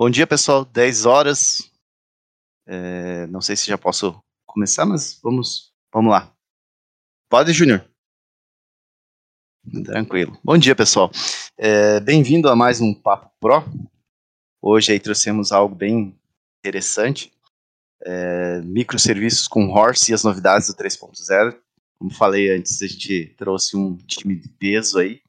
Bom dia, pessoal. 10 horas. É, não sei se já posso começar, mas vamos, vamos lá. Pode, Júnior? Tranquilo. Bom dia, pessoal. É, Bem-vindo a mais um Papo Pro. Hoje aí trouxemos algo bem interessante. É, microserviços com Horse e as novidades do 3.0. Como falei antes, a gente trouxe um time de peso aí.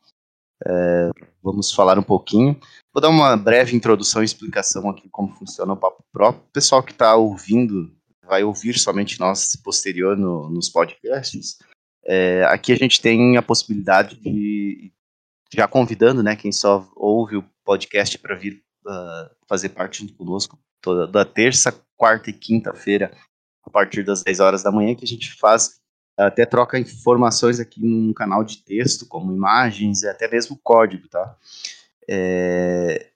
É, vamos falar um pouquinho. Vou dar uma breve introdução e explicação aqui como funciona o Papo Pro. O pessoal que está ouvindo vai ouvir somente nós posterior no, nos podcasts. É, aqui a gente tem a possibilidade de, já convidando, né, quem só ouve o podcast para vir uh, fazer parte junto conosco, toda da terça, quarta e quinta-feira, a partir das 10 horas da manhã, que a gente faz até troca informações aqui num canal de texto, como imagens e até mesmo código, tá? É,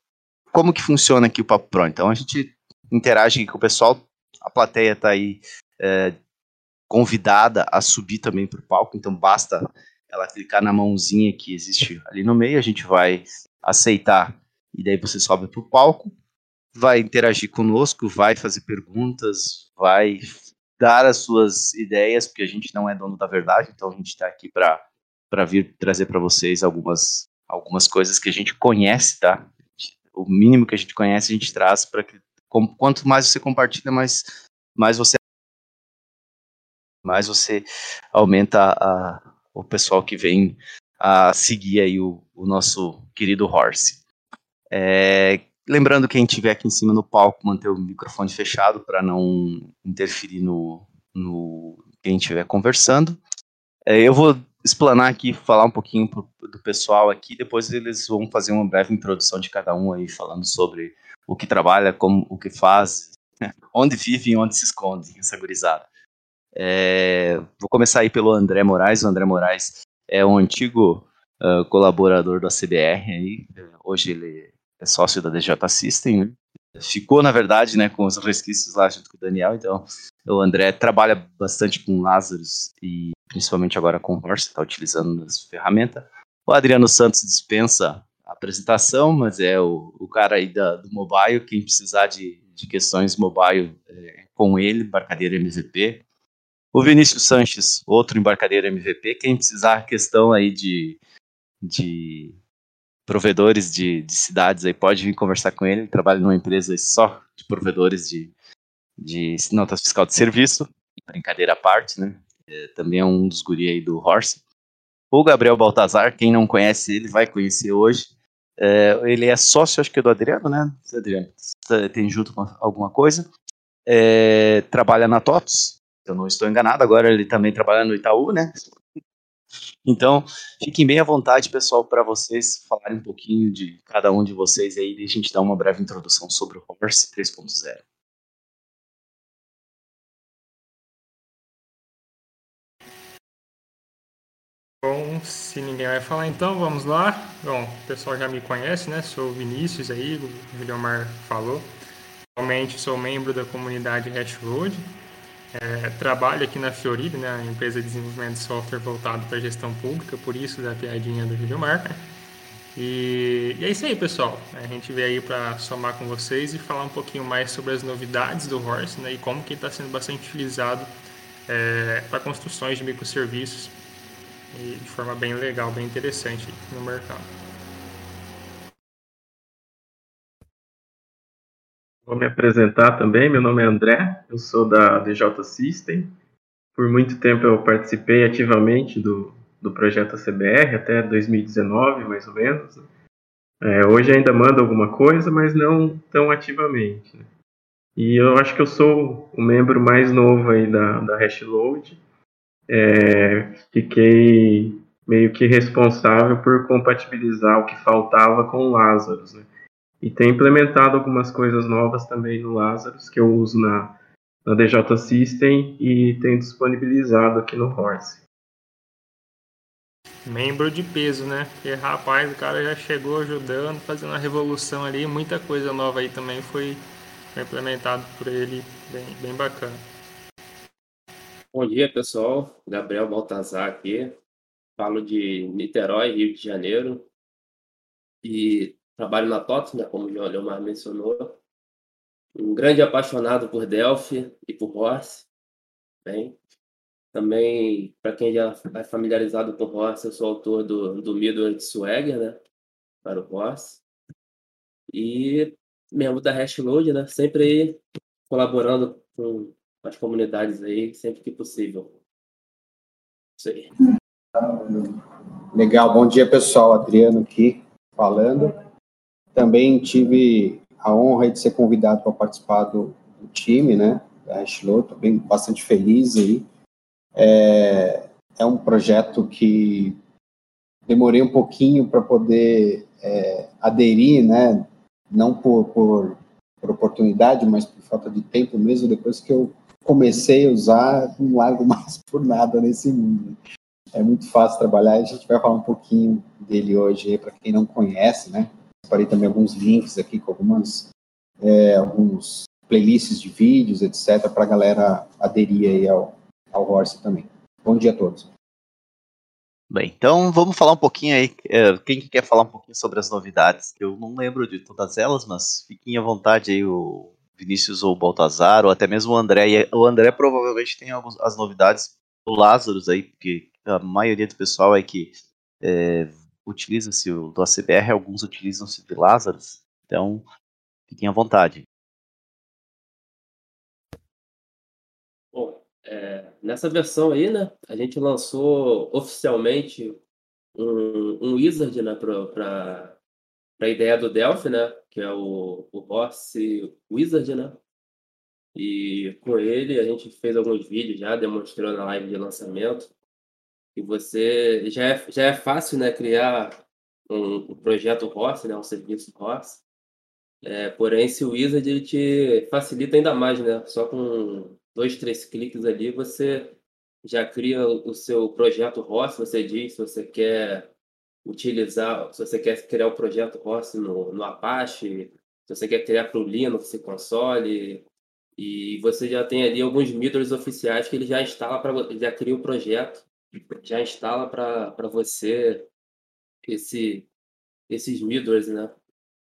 como que funciona aqui o Papo Pro? Então a gente interage com o pessoal, a plateia está aí é, convidada a subir também para o palco, então basta ela clicar na mãozinha que existe ali no meio, a gente vai aceitar e daí você sobe para o palco, vai interagir conosco, vai fazer perguntas, vai dar as suas ideias, porque a gente não é dono da verdade, então a gente está aqui para vir trazer para vocês algumas, algumas coisas que a gente conhece, tá? O mínimo que a gente conhece, a gente traz para que quanto mais você compartilha, mais, mais você mais você aumenta a, o pessoal que vem a seguir aí o, o nosso querido Horse. É, lembrando quem estiver aqui em cima no palco, manter o microfone fechado para não interferir no, no quem estiver conversando. É, eu vou explanar aqui, falar um pouquinho pro, do pessoal aqui, depois eles vão fazer uma breve introdução de cada um aí, falando sobre o que trabalha, como, o que faz, onde vive e onde se esconde, essa gurizada. É, vou começar aí pelo André Moraes. O André Moraes é um antigo uh, colaborador da CBR. Aí. Hoje ele é sócio da DJ System. Né? Ficou, na verdade, né, com os resquícios lá junto com o Daniel. Então, o André trabalha bastante com Lazarus e principalmente agora com Horse, está utilizando as ferramentas. O Adriano Santos dispensa a apresentação, mas é o, o cara aí da, do mobile. Quem precisar de, de questões mobile é, com ele, embarcadeira MVP. O Vinícius Sanches, outro embarcadeiro MVP, quem precisar questão aí de, de provedores de, de cidades aí, pode vir conversar com ele. Ele trabalha numa empresa só de provedores de, de notas fiscal de serviço, brincadeira à parte, né? É, também é um dos guri aí do Horse. O Gabriel Baltazar, quem não conhece ele, vai conhecer hoje. É, ele é sócio, acho que é do Adriano, né? Adriano, tem junto com alguma coisa. É, trabalha na TOTS, eu não estou enganado, agora ele também trabalha no Itaú, né? Então, fiquem bem à vontade, pessoal, para vocês falarem um pouquinho de cada um de vocês aí e a gente dar uma breve introdução sobre o Horse 3.0. Bom, se ninguém vai falar então, vamos lá. Bom, o pessoal já me conhece, né? Sou o Vinícius aí, o Guilherme falou. Atualmente sou membro da comunidade Hashroad, é, trabalho aqui na Fioride, né, a empresa de desenvolvimento de software voltado para gestão pública, por isso da piadinha do Gilmar. E, e é isso aí, pessoal. A gente veio aí para somar com vocês e falar um pouquinho mais sobre as novidades do Horse né, e como que está sendo bastante utilizado é, para construções de microserviços de forma bem legal, bem interessante no mercado. Vou me apresentar também. Meu nome é André, eu sou da DJ System. Por muito tempo eu participei ativamente do, do projeto CBR, até 2019, mais ou menos. É, hoje ainda mando alguma coisa, mas não tão ativamente. Né? E eu acho que eu sou o membro mais novo aí da, da Hashload. É, fiquei meio que responsável por compatibilizar o que faltava com o Lazarus. Né? E tem implementado algumas coisas novas também no Lazarus, que eu uso na, na DJ System e tem disponibilizado aqui no Horse. Membro de peso, né? Porque, rapaz, o cara já chegou ajudando, fazendo a revolução ali, muita coisa nova aí também foi, foi implementado por ele, bem, bem bacana. Bom dia, pessoal. Gabriel Baltazar aqui. Falo de Niterói, Rio de Janeiro. E trabalho na TOTS, né, como o Leomar mencionou, um grande apaixonado por Delphi e por Horse. Bem, também, para quem já é familiarizado com Horse, eu sou autor do, do Midway Swagger, né? Para o Horse. E membro da Hashload, né? Sempre colaborando com as comunidades aí, sempre que possível. Isso aí. Legal, bom dia pessoal, Adriano aqui falando. Também tive a honra de ser convidado para participar do, do time, né, da estou bem, bastante feliz aí. É, é um projeto que demorei um pouquinho para poder é, aderir, né, não por, por, por, oportunidade, mas por falta de tempo mesmo, depois que eu comecei a usar, não largo mais por nada nesse mundo. É muito fácil trabalhar, a gente vai falar um pouquinho dele hoje para quem não conhece, né, separei também alguns links aqui com algumas é, alguns playlists de vídeos, etc, para a galera aderir aí ao, ao Horse também. Bom dia a todos. Bem, então vamos falar um pouquinho aí. É, quem quer falar um pouquinho sobre as novidades? Eu não lembro de todas elas, mas fiquem à vontade aí, o Vinícius ou o Baltazar, ou até mesmo o André. O André provavelmente tem algumas, as novidades do Lázaro aí, porque a maioria do pessoal aí que é, utiliza-se o do ACBR, alguns utilizam-se de Lázaro. Então, fiquem à vontade. Bom, é, nessa versão aí, né, a gente lançou oficialmente um, um wizard, né, para a ideia do Delphi, né, que é o, o Wizard, né, e com ele a gente fez alguns vídeos já demonstrando na live de lançamento. E você já é, já é fácil, né, criar um, um projeto Horse, né, um serviço Horse. É, porém, esse Wizard ele te facilita ainda mais, né? Só com dois, três cliques ali, você já cria o seu projeto ROS, você diz se você quer utilizar, se você quer criar o projeto ROS no, no Apache, se você quer criar para o Linux console, e você já tem ali alguns middles oficiais que ele já instala para já cria o projeto, já instala para você esse esses middles, né?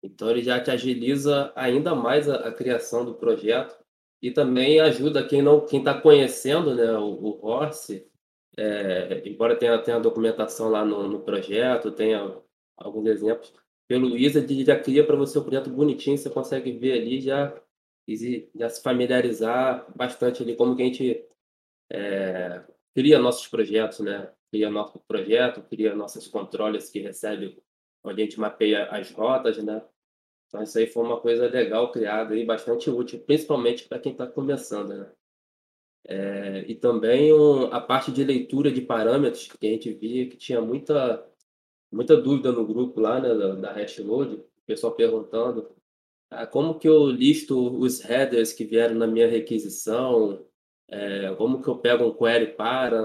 Então ele já te agiliza ainda mais a, a criação do projeto e também ajuda quem não quem está conhecendo né, o, o Horse, é, embora tenha, tenha documentação lá no, no projeto, tenha alguns exemplos, pelo Wizard já cria para você o projeto bonitinho, você consegue ver ali já já se familiarizar bastante ali como que a gente é, cria nossos projetos, né? Cria nosso projeto, cria nossos controles que recebe, onde a gente mapeia as rotas, né? Então, isso aí foi uma coisa legal criada e bastante útil, principalmente para quem está começando, né? É, e também um, a parte de leitura de parâmetros, que a gente via que tinha muita, muita dúvida no grupo lá, né, da, da Hashload, o pessoal perguntando ah, como que eu listo os headers que vieram na minha requisição, é, como que eu pego um query para,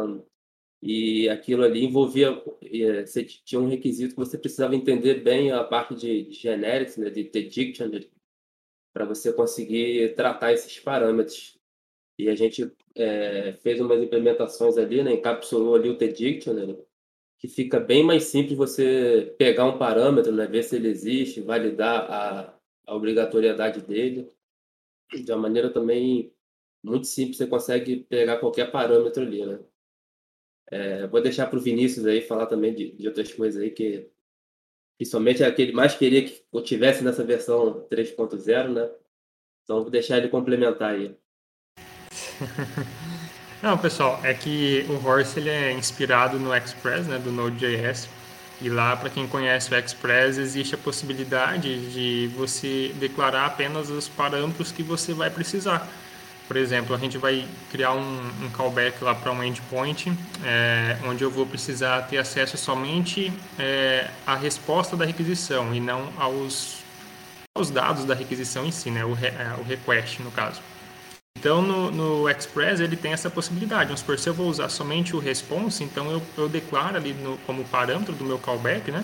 e aquilo ali envolvia, eh, você tinha um requisito que você precisava entender bem a parte de, generics, né, de, de dictionary, para você conseguir tratar esses parâmetros. E a gente é, fez umas implementações ali, né, encapsulou ali o T-Dictionary, que fica bem mais simples você pegar um parâmetro, né, ver se ele existe, validar a, a obrigatoriedade dele. De uma maneira também muito simples, você consegue pegar qualquer parâmetro ali, né? É, vou deixar para o Vinícius aí falar também de, de outras coisas aí que, é aquele mais queria que eu tivesse nessa versão 3.0, né? Então vou deixar ele complementar aí. Não, pessoal, é que o Horse ele é inspirado no Express, né, do Node.js. E lá, para quem conhece o Express, existe a possibilidade de você declarar apenas os parâmetros que você vai precisar. Por exemplo, a gente vai criar um, um callback lá para um endpoint, é, onde eu vou precisar ter acesso somente é, à resposta da requisição e não aos, aos dados da requisição em si, né, o, re, é, o request no caso. Então, no, no, Express, ele tem essa possibilidade. Vamos supor, se eu vou usar somente o response, então eu, eu declaro ali no, como parâmetro do meu callback, né?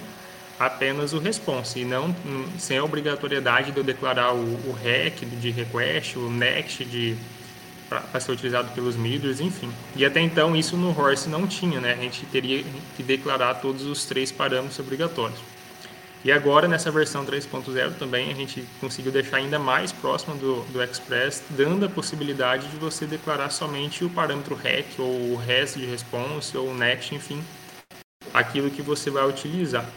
Apenas o response, e não sem a obrigatoriedade de eu declarar o, o REC de request, o NEXT de para ser utilizado pelos middlers, enfim. E até então isso no Horse não tinha, né? A gente teria que declarar todos os três parâmetros obrigatórios. E agora, nessa versão 3.0 também, a gente conseguiu deixar ainda mais próximo do, do Express, dando a possibilidade de você declarar somente o parâmetro REC, ou o REST de response, ou o NEXT, enfim, aquilo que você vai utilizar.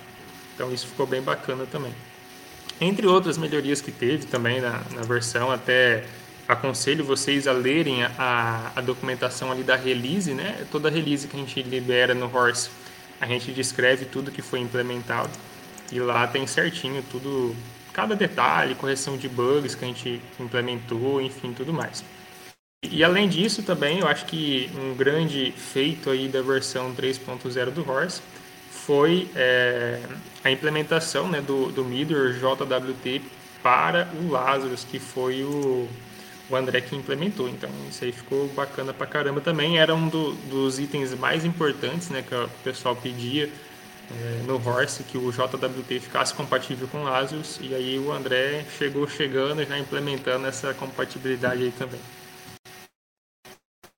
Então, isso ficou bem bacana também. Entre outras melhorias que teve também na, na versão, até aconselho vocês a lerem a, a, documentação ali da release, né? Toda release que a gente libera no Horse, a gente descreve tudo que foi implementado. E lá tem certinho tudo, cada detalhe, correção de bugs que a gente implementou, enfim, tudo mais. E além disso também, eu acho que um grande feito aí da versão 3.0 do Horse foi é, a implementação né, do, do Midor JWT para o Lazarus, que foi o, o André que implementou. Então isso aí ficou bacana pra caramba também. Era um do, dos itens mais importantes né, que o pessoal pedia é, no Horse, que o JWT ficasse compatível com o Lazarus. E aí o André chegou chegando já implementando essa compatibilidade aí também.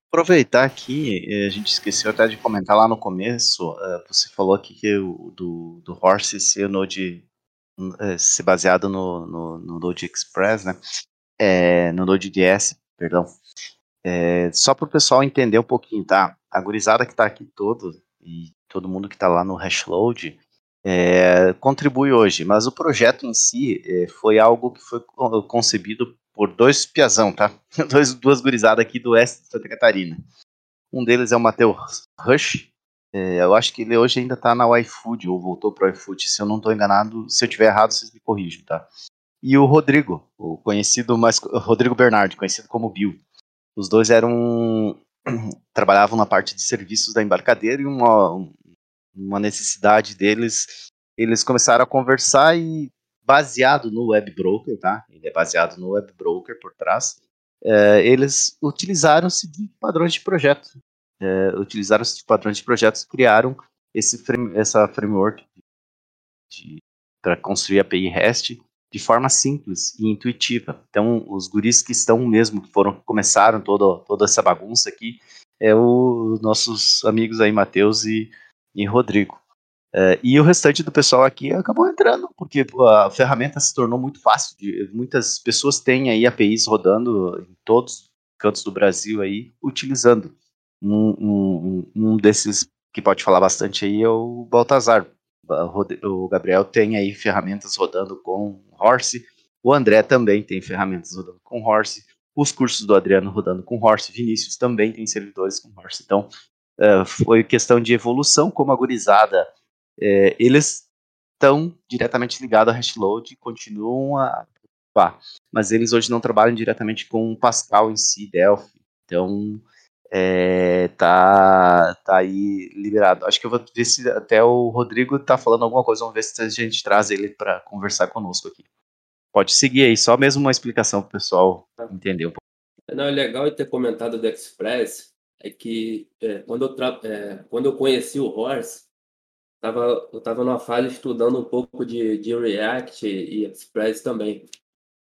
Aproveitar aqui, eh, a gente esqueceu até de comentar lá no começo, uh, você falou aqui que o do, do Horse ser Node uh, ser baseado no, no, no Node Express, né? É, no Node.js, perdão. É, só para o pessoal entender um pouquinho, tá? A gurizada que está aqui todo e todo mundo que está lá no Hashload é, contribui hoje, mas o projeto em si foi algo que foi concebido por dois piazão, tá? Dois, duas gurizadas aqui do oeste de Santa Catarina. Um deles é o Matheus Rush. É, eu acho que ele hoje ainda está na iFood, ou voltou para o iFood. Se eu não estou enganado, se eu tiver errado, vocês me corrijam, tá? e o Rodrigo, o conhecido mais Rodrigo Bernardi, conhecido como Bill. Os dois eram trabalhavam na parte de serviços da embarcadeira e uma, uma necessidade deles, eles começaram a conversar e baseado no web broker, tá? Ele é baseado no web broker por trás. É, eles utilizaram-se de padrões de projeto, é, utilizaram-se de padrões de projetos, criaram esse frame, essa framework para construir a API REST de forma simples e intuitiva. Então, os guris que estão mesmo, que foram começaram toda, toda essa bagunça aqui, é os nossos amigos aí, Matheus e, e Rodrigo. É, e o restante do pessoal aqui acabou entrando, porque a ferramenta se tornou muito fácil. De, muitas pessoas têm aí APIs rodando em todos os cantos do Brasil aí, utilizando. Um, um, um desses que pode falar bastante aí é o Baltazar, o Gabriel tem aí ferramentas rodando com Horse, o André também tem ferramentas rodando com Horse, os cursos do Adriano rodando com Horse, Vinícius também tem servidores com Horse. Então, uh, foi questão de evolução, como a gurizada, uh, eles estão diretamente ligados a Hashload e continuam a mas eles hoje não trabalham diretamente com Pascal em si, Delphi. Então, é, tá, tá aí liberado. Acho que eu vou ver se até o Rodrigo tá falando alguma coisa, vamos ver se a gente traz ele para conversar conosco aqui. Pode seguir aí, só mesmo uma explicação para o pessoal entender um pouco. Não, é legal ter comentado do Express, é que é, quando, eu é, quando eu conheci o Horse, tava, eu estava numa fase estudando um pouco de, de React e Express também.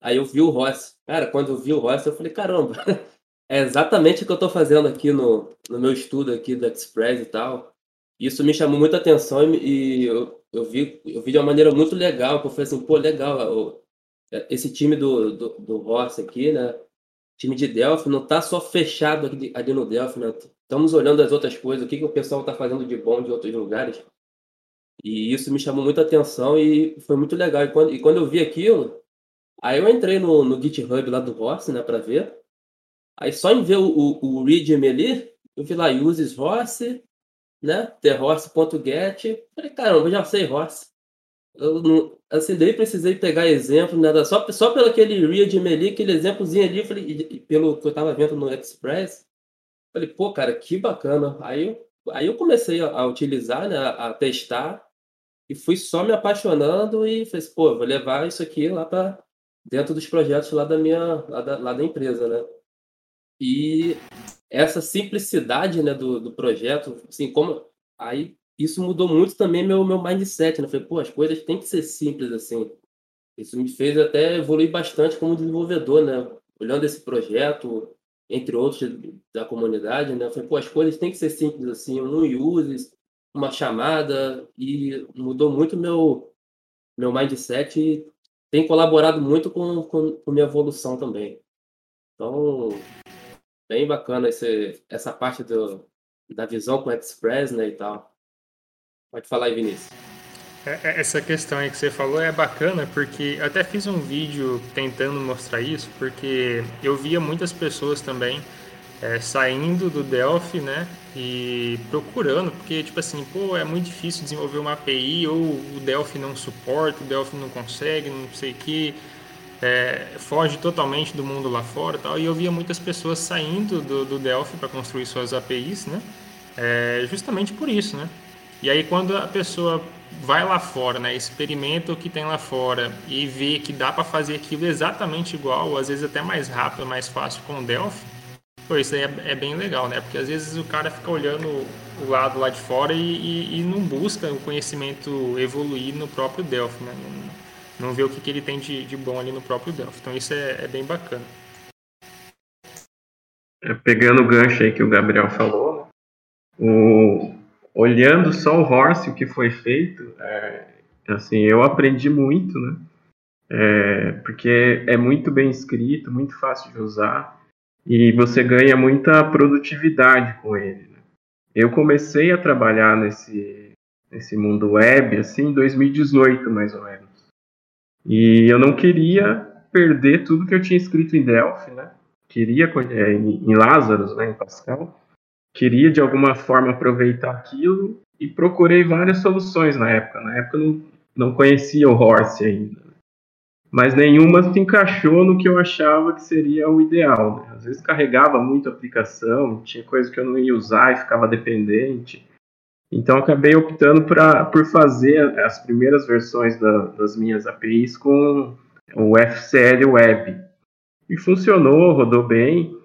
Aí eu vi o Horse. Cara, quando eu vi o Horse, eu falei, caramba, É exatamente o que eu estou fazendo aqui no, no meu estudo aqui do Express e tal. Isso me chamou muita atenção e, e eu, eu, vi, eu vi de uma maneira muito legal, que eu falei assim, pô, legal, é, esse time do, do, do Ross aqui, né? time de Delphi não está só fechado ali, ali no Delphi, né? Estamos olhando as outras coisas, o que, que o pessoal está fazendo de bom de outros lugares. E isso me chamou muita atenção e foi muito legal. E quando, e quando eu vi aquilo, aí eu entrei no, no GitHub lá do Ross, né, para ver. Aí só em ver o, o, o readme ali, eu vi lá uses horse, né? terhorse.get. Falei, caramba, eu já sei horse. Eu não, assim, daí precisei pegar exemplo, nada, só, só pelo aquele readme ali, aquele exemplozinho ali, falei, pelo que eu tava vendo no Express, falei, pô, cara, que bacana. Aí eu, aí eu comecei a, a utilizar, né, a, a, testar, e fui só me apaixonando e falei, assim, pô, vou levar isso aqui lá para dentro dos projetos lá da minha, lá da, lá da empresa, né? E essa simplicidade, né, do, do projeto, assim, como aí isso mudou muito também meu meu mindset, né? Falei, pô, as coisas têm que ser simples assim. Isso me fez até evoluir bastante como desenvolvedor, né? Olhando esse projeto, entre outros da comunidade, né? Falei, pô, as coisas têm que ser simples assim, um use, uma chamada e mudou muito meu meu mindset e tem colaborado muito com, com, minha evolução também. Então, bem bacana esse, essa parte do, da visão com Express, né, e tal. Pode falar aí, Vinícius. É, é, essa questão aí que você falou é bacana porque até fiz um vídeo tentando mostrar isso, porque eu via muitas pessoas também é, saindo do Delphi, né, e procurando, porque tipo assim, pô, é muito difícil desenvolver uma API ou o Delphi não suporta, o Delphi não consegue, não sei o que, é, foge totalmente do mundo lá fora, tal. E eu via muitas pessoas saindo do, do Delphi para construir suas APIs, né, é, justamente por isso, né. E aí quando a pessoa vai lá fora, né, experimenta o que tem lá fora e vê que dá para fazer aquilo exatamente igual, ou às vezes até mais rápido, mais fácil com o Delphi, pô, isso aí é, é, bem legal, né? Porque às vezes o cara fica olhando o lado lá de fora e, e, e não busca o conhecimento evoluir no próprio Delphi, né? Não, não vê o que, que ele tem de, de bom ali no próprio Delphi. Então isso é, é bem bacana. É, pegando o gancho aí que o Gabriel falou, o, olhando só o Horse, o que foi feito, é, assim, eu aprendi muito, né? É, porque é muito bem escrito, muito fácil de usar e você ganha muita produtividade com ele. Né? Eu comecei a trabalhar nesse, nesse mundo web assim em 2018, mais ou menos. E eu não queria perder tudo que eu tinha escrito em Delphi, né? Queria é, em Lazarus, né, em Pascal queria de alguma forma aproveitar aquilo e procurei várias soluções na época. Na época eu não, não conhecia o Horse ainda, mas nenhuma se encaixou no que eu achava que seria o ideal. Né? Às vezes carregava muito a aplicação, tinha coisa que eu não ia usar e ficava dependente. Então acabei optando pra, por fazer as primeiras versões da, das minhas APIs com o FCL Web. E funcionou, rodou bem.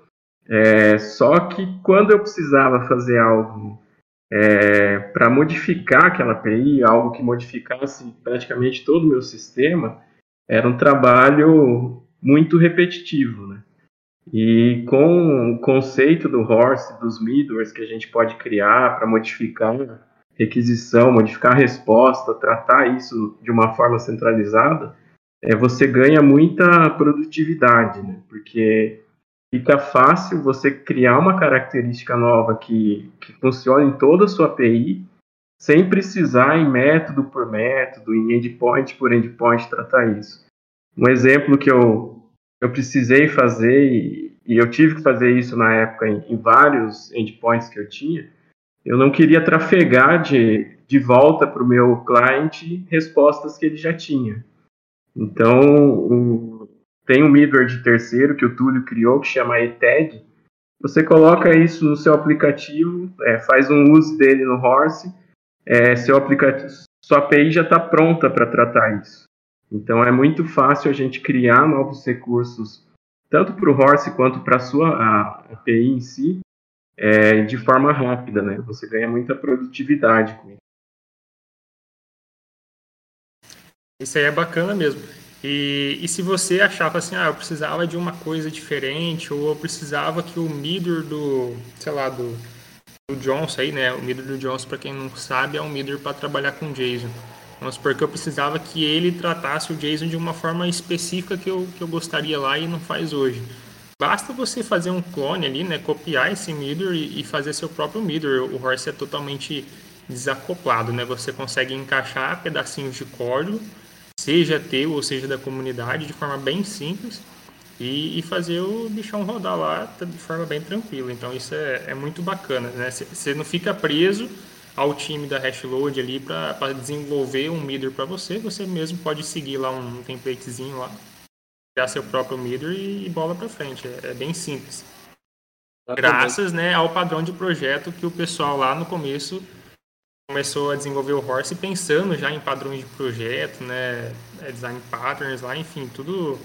É, só que quando eu precisava fazer algo é, para modificar aquela API, algo que modificasse praticamente todo o meu sistema, era um trabalho muito repetitivo. Né? E com o conceito do horse, dos middlewares que a gente pode criar para modificar requisição, modificar resposta, tratar isso de uma forma centralizada, é, você ganha muita produtividade, né? porque fica fácil você criar uma característica nova que, que funcione em toda a sua API, sem precisar em método por método, em endpoint por endpoint tratar isso. Um exemplo que eu, eu precisei fazer, e, e eu tive que fazer isso na época em, em, vários endpoints que eu tinha, eu não queria trafegar de, de volta para o meu cliente respostas que ele já tinha. Então, o, tem um middleware de terceiro que o Túlio criou, que chama ETED. Você coloca isso no seu aplicativo, é, faz um uso dele no Horse, é, seu aplicativo, sua API já está pronta para tratar isso. Então é muito fácil a gente criar novos recursos, tanto para o Horse quanto para a sua API em si, é, de forma rápida, né? Você ganha muita produtividade com isso. Isso aí é bacana mesmo. E, e se você achava assim, ah, eu precisava de uma coisa diferente, ou eu precisava que o middle do, sei lá, do, do Johnson aí, né? O middle do Johnson, para quem não sabe, é um middle para trabalhar com JSON. Vamos supor que eu precisava que ele tratasse o JSON de uma forma específica que eu, que eu gostaria lá e não faz hoje. Basta você fazer um clone ali, né? Copiar esse middle e, e fazer seu próprio middle. O Horse é totalmente desacoplado, né? Você consegue encaixar pedacinhos de código seja teu ou seja da comunidade, de forma bem simples e, e fazer o bichão rodar lá de forma bem tranquila. Então isso é, é muito bacana, né? Você não fica preso ao time da Hashload ali para desenvolver um middle para você, você mesmo pode seguir lá um templatezinho lá, criar seu próprio middle e, e bola para frente. É, é, bem simples. Graças né, ao padrão de projeto que o pessoal lá no começo começou a desenvolver o Horse pensando já em padrões de projeto, né, é, design patterns lá, enfim, tudo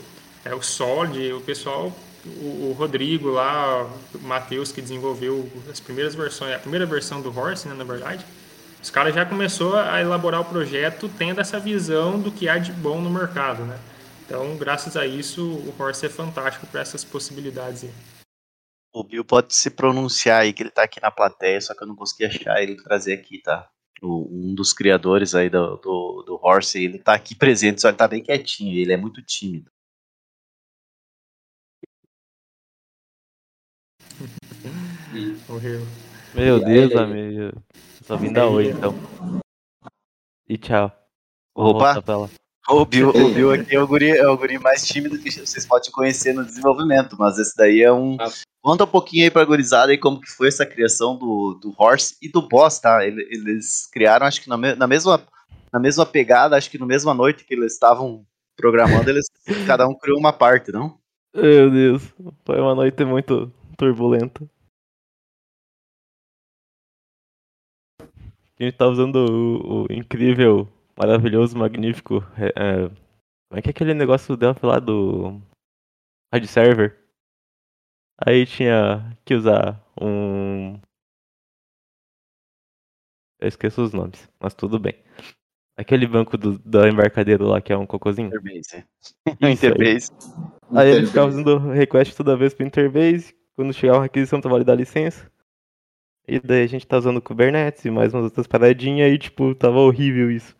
é o Solid, o pessoal, o, o Rodrigo lá, o Matheus que desenvolveu as primeiras versões, a primeira versão do Horse, né, na verdade, os caras já começou a elaborar o projeto tendo essa visão do que há de bom no mercado, né? Então, graças a isso, o Horse é fantástico para essas possibilidades aí. O Bill pode se pronunciar aí, que ele tá aqui na plateia, só que eu não consegui achar ele trazer aqui, tá? o, um dos criadores aí do, do, do Horse, ele tá aqui presente, só ele tá bem quietinho, ele é muito tímido. Morreu. Meu E Deus, amigo. Só vim dar oi, então. E tchau. Vou Opa. O Bill, o Bill aqui é o, guri, é o guri mais tímido que vocês podem conhecer no desenvolvimento, mas esse daí é um. Ah. Conta um pouquinho aí pra gurizada aí como que foi essa criação do, do Horse e do Boss, tá? Ele- Eles criaram, acho que na, na mesma, na mesma pegada, acho que na mesma noite que eles estavam programando, eles cada um criou uma parte, não? Meu Deus. Foi uma noite muito turbulenta. A gente tá usando o, o incrível, maravilhoso, magnífico. é, é, como é que é aquele negócio do Delphi lá do. Rádio Server? Aí tinha que usar um. Eu esqueço os nomes, mas tudo bem. Aquele banco do, da embarcadeiro lá que é um cocôzinho. Interbase. aí. Interbase. Aí ele Interbase. ficava fazendo request toda vez pro Interbase. Quando chegava uma requisição pra validar a licença. E daí a gente tá usando Kubernetes e mais umas outras paradinhas e tipo, tava horrível isso.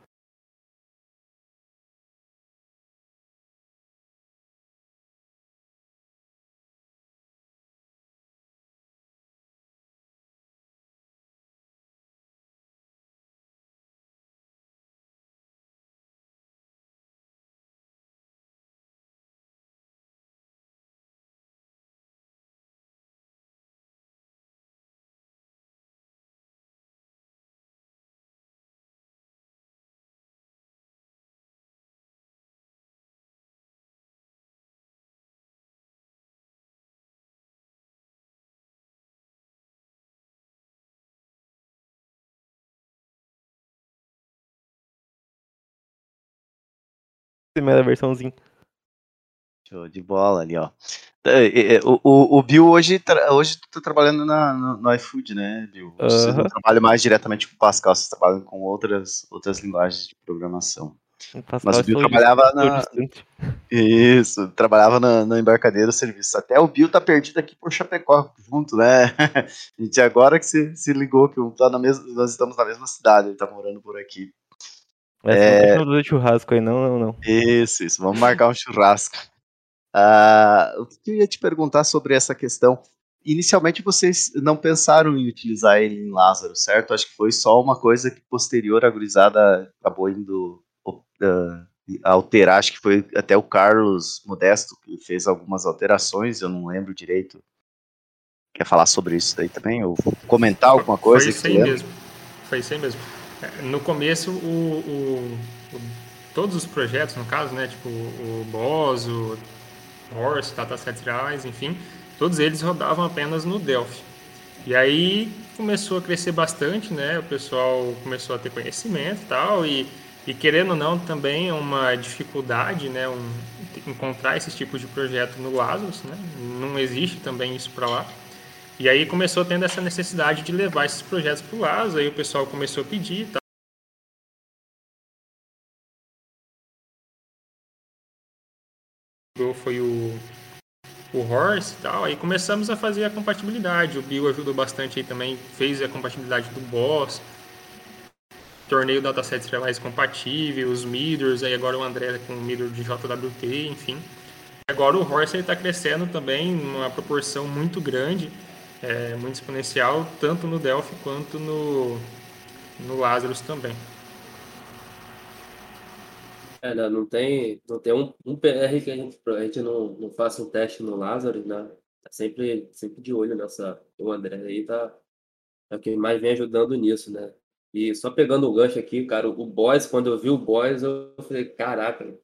Primeira versãozinha. Show de bola ali, ó. É, é, O, o, o Bill hoje, hoje tu tá trabalhando na, no, no iFood, né, Bill? Você não Aham. trabalha mais diretamente com Pascal, você trabalha com outras, outras linguagens de programação. O Mas o Bill trabalhava na-. Isso, trabalhava na, na embarcadeira serviço. Até o Bill tá perdido aqui por Chapecó, junto, né? A gente agora que se, se ligou que tá na mesma, nós estamos na mesma cidade, ele tá morando por aqui. Essa É. não de churrasco aí, não, não, não. Isso, isso. Vamos marcar um churrasco. Ah, o que eu ia te perguntar sobre essa questão? Inicialmente vocês não pensaram em utilizar ele em Lázaro, certo? Acho que foi só uma coisa que posterior a gurizada acabou indo ah, alterar. Acho que foi até o Carlos Modesto que fez algumas alterações, eu não lembro direito. Quer falar sobre isso daí também? Ou comentar alguma coisa? Foi isso aí mesmo. Foi isso aí mesmo. No começo, o, o- o- todos os projetos, no caso, né, tipo o Boss, o Horse, Dataset Reais, enfim, todos eles rodavam apenas no Delphi. E aí começou a crescer bastante, né? O pessoal começou a ter conhecimento e tal, e, e querendo ou não, também é uma dificuldade, né? Um, encontrar esses tipos de projeto no Lazarus, né? Não existe também isso para lá. E aí começou tendo essa necessidade de levar esses projetos para o Lazarus, aí o pessoal começou a pedir e tal. Foi o, o Horse e tal, aí começamos a fazer a compatibilidade. O Bill ajudou bastante aí também, fez a compatibilidade do Boss, torneio datasets reais compatível, os Midors, aí agora o André com o Midor de JWT, enfim. Agora o Horse está crescendo também numa proporção muito grande, é, muito exponencial, tanto no Delphi quanto no, no Lazarus também. É, não, não tem, não tem um, um PR que a gente, a gente não, não faça um teste no Lazarus, né? Tá sempre, sempre de olho nessa. O André aí tá, é o que mais vem ajudando nisso, né? E só pegando o gancho aqui, cara, o Boys, quando eu vi o Boys, eu falei, caraca,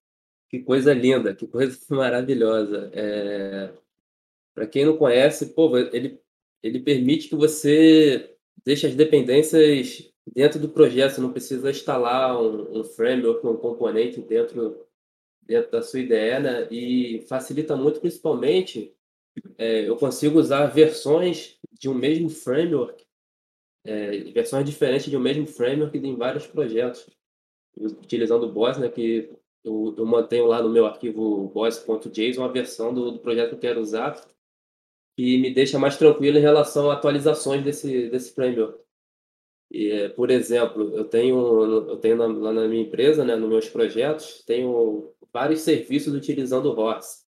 que coisa linda, que coisa maravilhosa. É... Para quem não conhece, pô, ele, ele permite que você deixe as dependências dentro do projeto, você não precisa instalar um, um framework, um componente dentro, dentro da sua IDE, né? E facilita muito, principalmente, é, eu consigo usar versões de um mesmo framework, é, versões diferentes de um mesmo framework em vários projetos, utilizando o Boss, né? Que eu, eu mantenho lá no meu arquivo boss.json a versão do, do projeto que eu quero usar e me deixa mais tranquilo em relação a atualizações desse, desse framework. E, por exemplo, eu tenho, eu tenho na, lá na minha empresa, né, nos meus projetos, tenho vários serviços utilizando o ROS.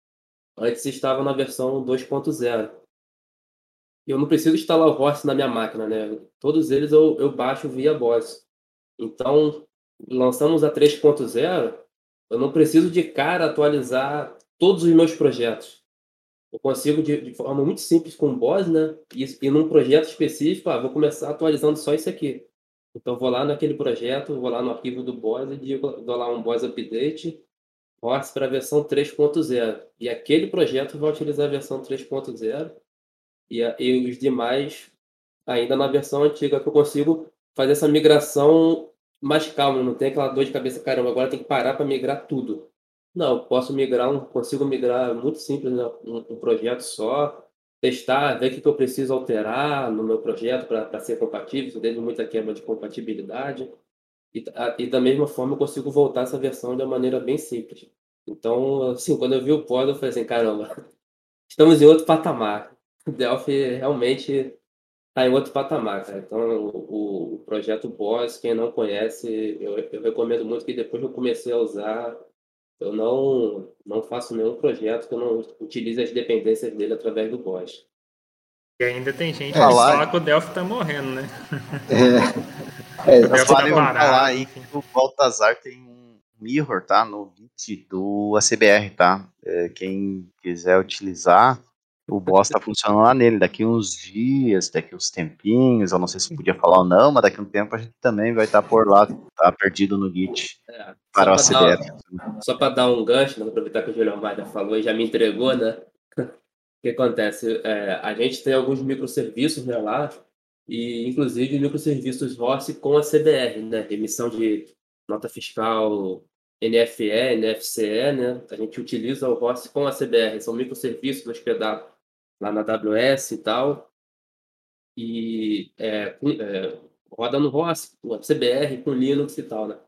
Antes estava na versão 2.0. Eu não preciso instalar o ROS na minha máquina, né? Todos eles eu, eu baixo via BOS. Então, lançamos a 3.0, eu não preciso de cara atualizar todos os meus projetos. Eu consigo, de, de forma muito simples, com o BOS, né? E, e num projeto específico, ah, vou começar atualizando só isso aqui. Então, vou lá naquele projeto, vou lá no arquivo do BOS e digo, dou lá um BOS Update, ROS para a versão 3.0. E aquele projeto vai utilizar a versão 3.0 e, e os demais ainda na versão antiga, que eu consigo fazer essa migração mais calma, não tem aquela dor de cabeça, caramba, agora tem que parar para migrar tudo. Não, posso migrar, consigo migrar muito simples, né? um, um projeto só, testar, ver o que, que eu preciso alterar no meu projeto para ser compatível, se teve muita quebra de compatibilidade. E, a, e, da mesma forma eu consigo voltar essa versão de uma maneira bem simples. Então, assim, quando eu vi o pod, eu falei assim, caramba, estamos em outro patamar. O Delphi realmente está em outro patamar, cara. Então, o, o projeto Boss, quem não conhece, eu, eu recomendo muito que depois eu comecei a usar, eu não, não faço nenhum projeto que eu não utilize as dependências dele através do Boss. E ainda tem gente que fala que o Delphi tá morrendo, né? É, é, o Delphi tá falar aí que o Baltazar tem um mirror, tá? No Git do ACBR, tá? É, quem quiser utilizar, o boss tá funcionando lá nele. Daqui uns dias, daqui uns tempinhos, eu não sei se podia falar ou não, mas daqui um tempo a gente também vai estar tá por lá, tá perdido no Git é, para o ACDR. Só para dar um gancho, né, aproveitar que o Julião Maida falou e já me entregou, né? o que acontece? É, a gente tem alguns microserviços né, lá, e inclusive microserviços ROS com a CBR, né? Emissão de nota fiscal NFE, NFCE, né? A gente utiliza o ROS com a CBR, são microserviços hospedados lá na AWS e tal. E é, é, roda no ROS, a CBR com Linux e tal, né?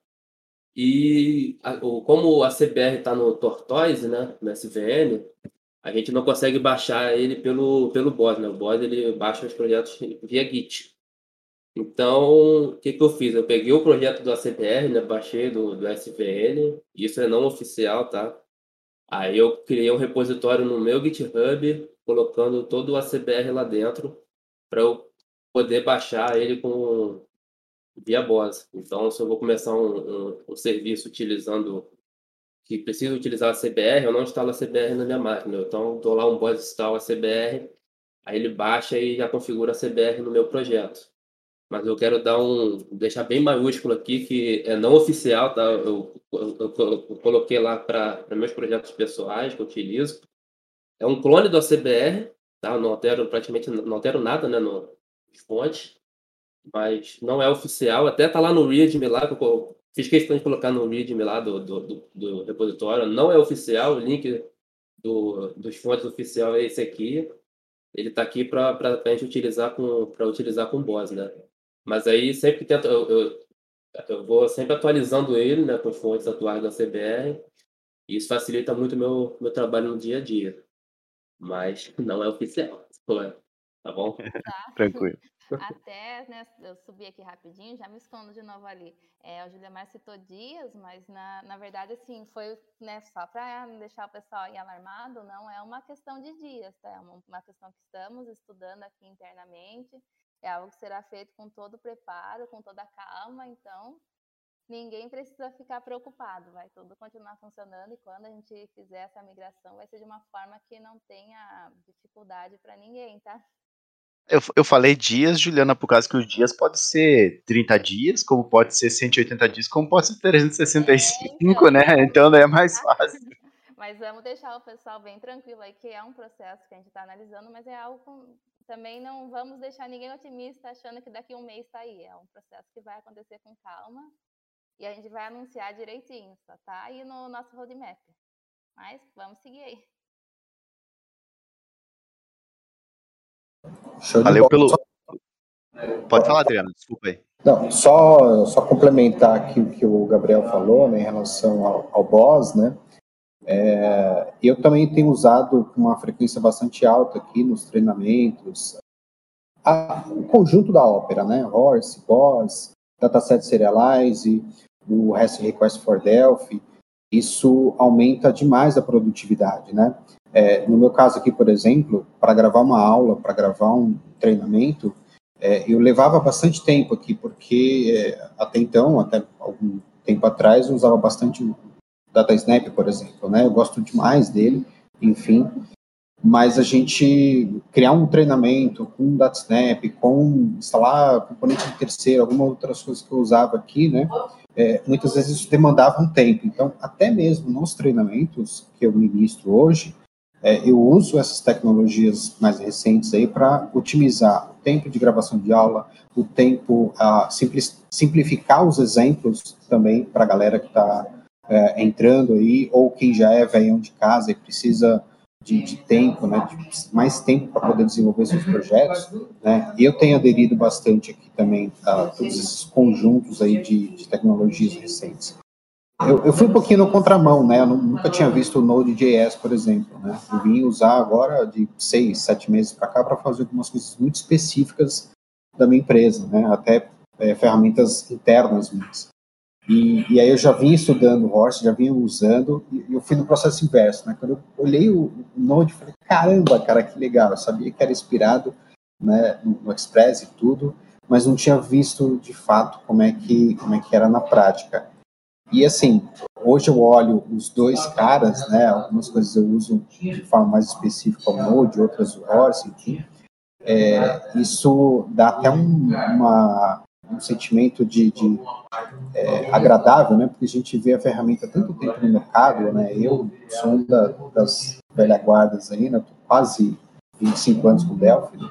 E a, o, como a CBR está no Tortoise, né, no SVN, a gente não consegue baixar ele pelo, pelo BOS, né? O BOS ele baixa os projetos via Git. Então, o que, que eu fiz? Eu peguei o projeto do ACBR, né? Baixei do, do SVN, isso é não oficial, tá? Aí eu criei um repositório no meu GitHub, colocando todo o ACBR lá dentro, para eu poder baixar ele com via BOS. Então, se eu vou começar um, um, um serviço utilizando que precisa utilizar a CBR, eu não instalo a CBR na minha máquina. Então, dou lá um BOS install a CBR, aí ele baixa e já configura a CBR no meu projeto. Mas eu quero dar um deixar bem maiúsculo aqui que é não oficial, tá? Eu, eu, eu, eu coloquei lá para meus projetos pessoais que eu utilizo. É um clone do ACBR, tá? não altero praticamente não altero nada, né, no fontes, mas não é oficial. Até tá lá no README lá, que eu fiz questão de colocar no README lá do, do, do, do repositório. Não é oficial, o link do, dos fontes oficial é esse aqui. Ele está aqui para a gente utilizar com para utilizar com BOS, né? Mas aí sempre que tento, eu, eu, eu, vou sempre atualizando ele, né, com fontes atuais da CBR. E isso facilita muito meu, meu trabalho no dia a dia mas não é oficial. Tá bom? Tá. Tranquilo. Até, né, eu subi aqui rapidinho, já me escondo de novo ali. É, o Juliamar citou dias, mas na, na verdade, assim, foi né, só para deixar o pessoal aí alarmado, não é uma questão de dias, tá? É uma, uma questão que estamos estudando aqui internamente, é algo que será feito com todo o preparo, com toda a calma, então ninguém precisa ficar preocupado, vai tudo continuar funcionando e quando a gente fizer essa migração vai ser de uma forma que não tenha dificuldade para ninguém, tá? Eu, eu falei dias, Juliana, por causa que os dias pode ser 30 dias, como pode ser 180 dias, como pode ser 365, é, então, né? Então é mais fácil. Mas vamos deixar o pessoal bem tranquilo aí, que é um processo que a gente está analisando, mas é algo com... também não vamos deixar ninguém otimista achando que daqui a um mês está aí. É um processo que vai acontecer com calma e a gente vai anunciar direitinho, só tá aí no nosso roadmap. Mas vamos seguir aí. Valeu pelo. Pode falar, Adriana, desculpa aí. Não, só, só complementar aqui o que o Gabriel falou né, em relação ao, ao BOS, né? É, eu também tenho usado com uma frequência bastante alta aqui nos treinamentos, a, o conjunto da ópera, né? Horse, Boss, Dataset Serialize, o REST Request for Delphi, isso aumenta demais a produtividade, né? É, no meu caso aqui, por exemplo, para gravar uma aula, para gravar um treinamento, é, eu levava bastante tempo aqui, porque é, até então, até algum tempo atrás, eu usava bastante o DataSnap, por exemplo, né? Eu gosto demais dele, enfim, mas a gente criar um treinamento com DataSnap, com instalar componente de terceiro, algumas outras coisas que eu usava aqui, né? É, muitas vezes isso demandava um tempo. Então, até mesmo nos treinamentos que eu ministro hoje, é, eu uso essas tecnologias mais recentes aí para otimizar o tempo de gravação de aula, o tempo, a simplificar os exemplos também para a galera que está é, entrando aí, ou quem já é velhão de casa e precisa de, de tempo, né, de mais tempo para poder desenvolver seus projetos, né, eu tenho aderido bastante aqui também a todos esses conjuntos aí de, de tecnologias recentes. Eu, eu, fui um pouquinho no contramão, né, eu nunca tinha visto o Node.js, por exemplo, né, eu vim usar agora de seis, sete meses para cá para fazer algumas coisas muito específicas da minha empresa, né, até é, ferramentas internas minhas. E, e, aí eu já vinha estudando Horse, já vinha usando, e eu fui no processo inverso, né? Quando eu olhei o, o Node, falei, caramba, cara, que legal. Eu sabia que era inspirado né, no, no Express e tudo, mas não tinha visto de fato como é que, como é que era na prática. E assim, hoje eu olho os dois caras, né? Algumas coisas eu uso de forma mais específica o Node, outras o Horse, enfim. É, isso dá até um, uma, um sentimento de, de é, agradável, né? Porque a gente vê a ferramenta tanto tempo no mercado, né? Eu sou um da, das velhas guardas aí, né? Quase 25 anos com Delphi, né?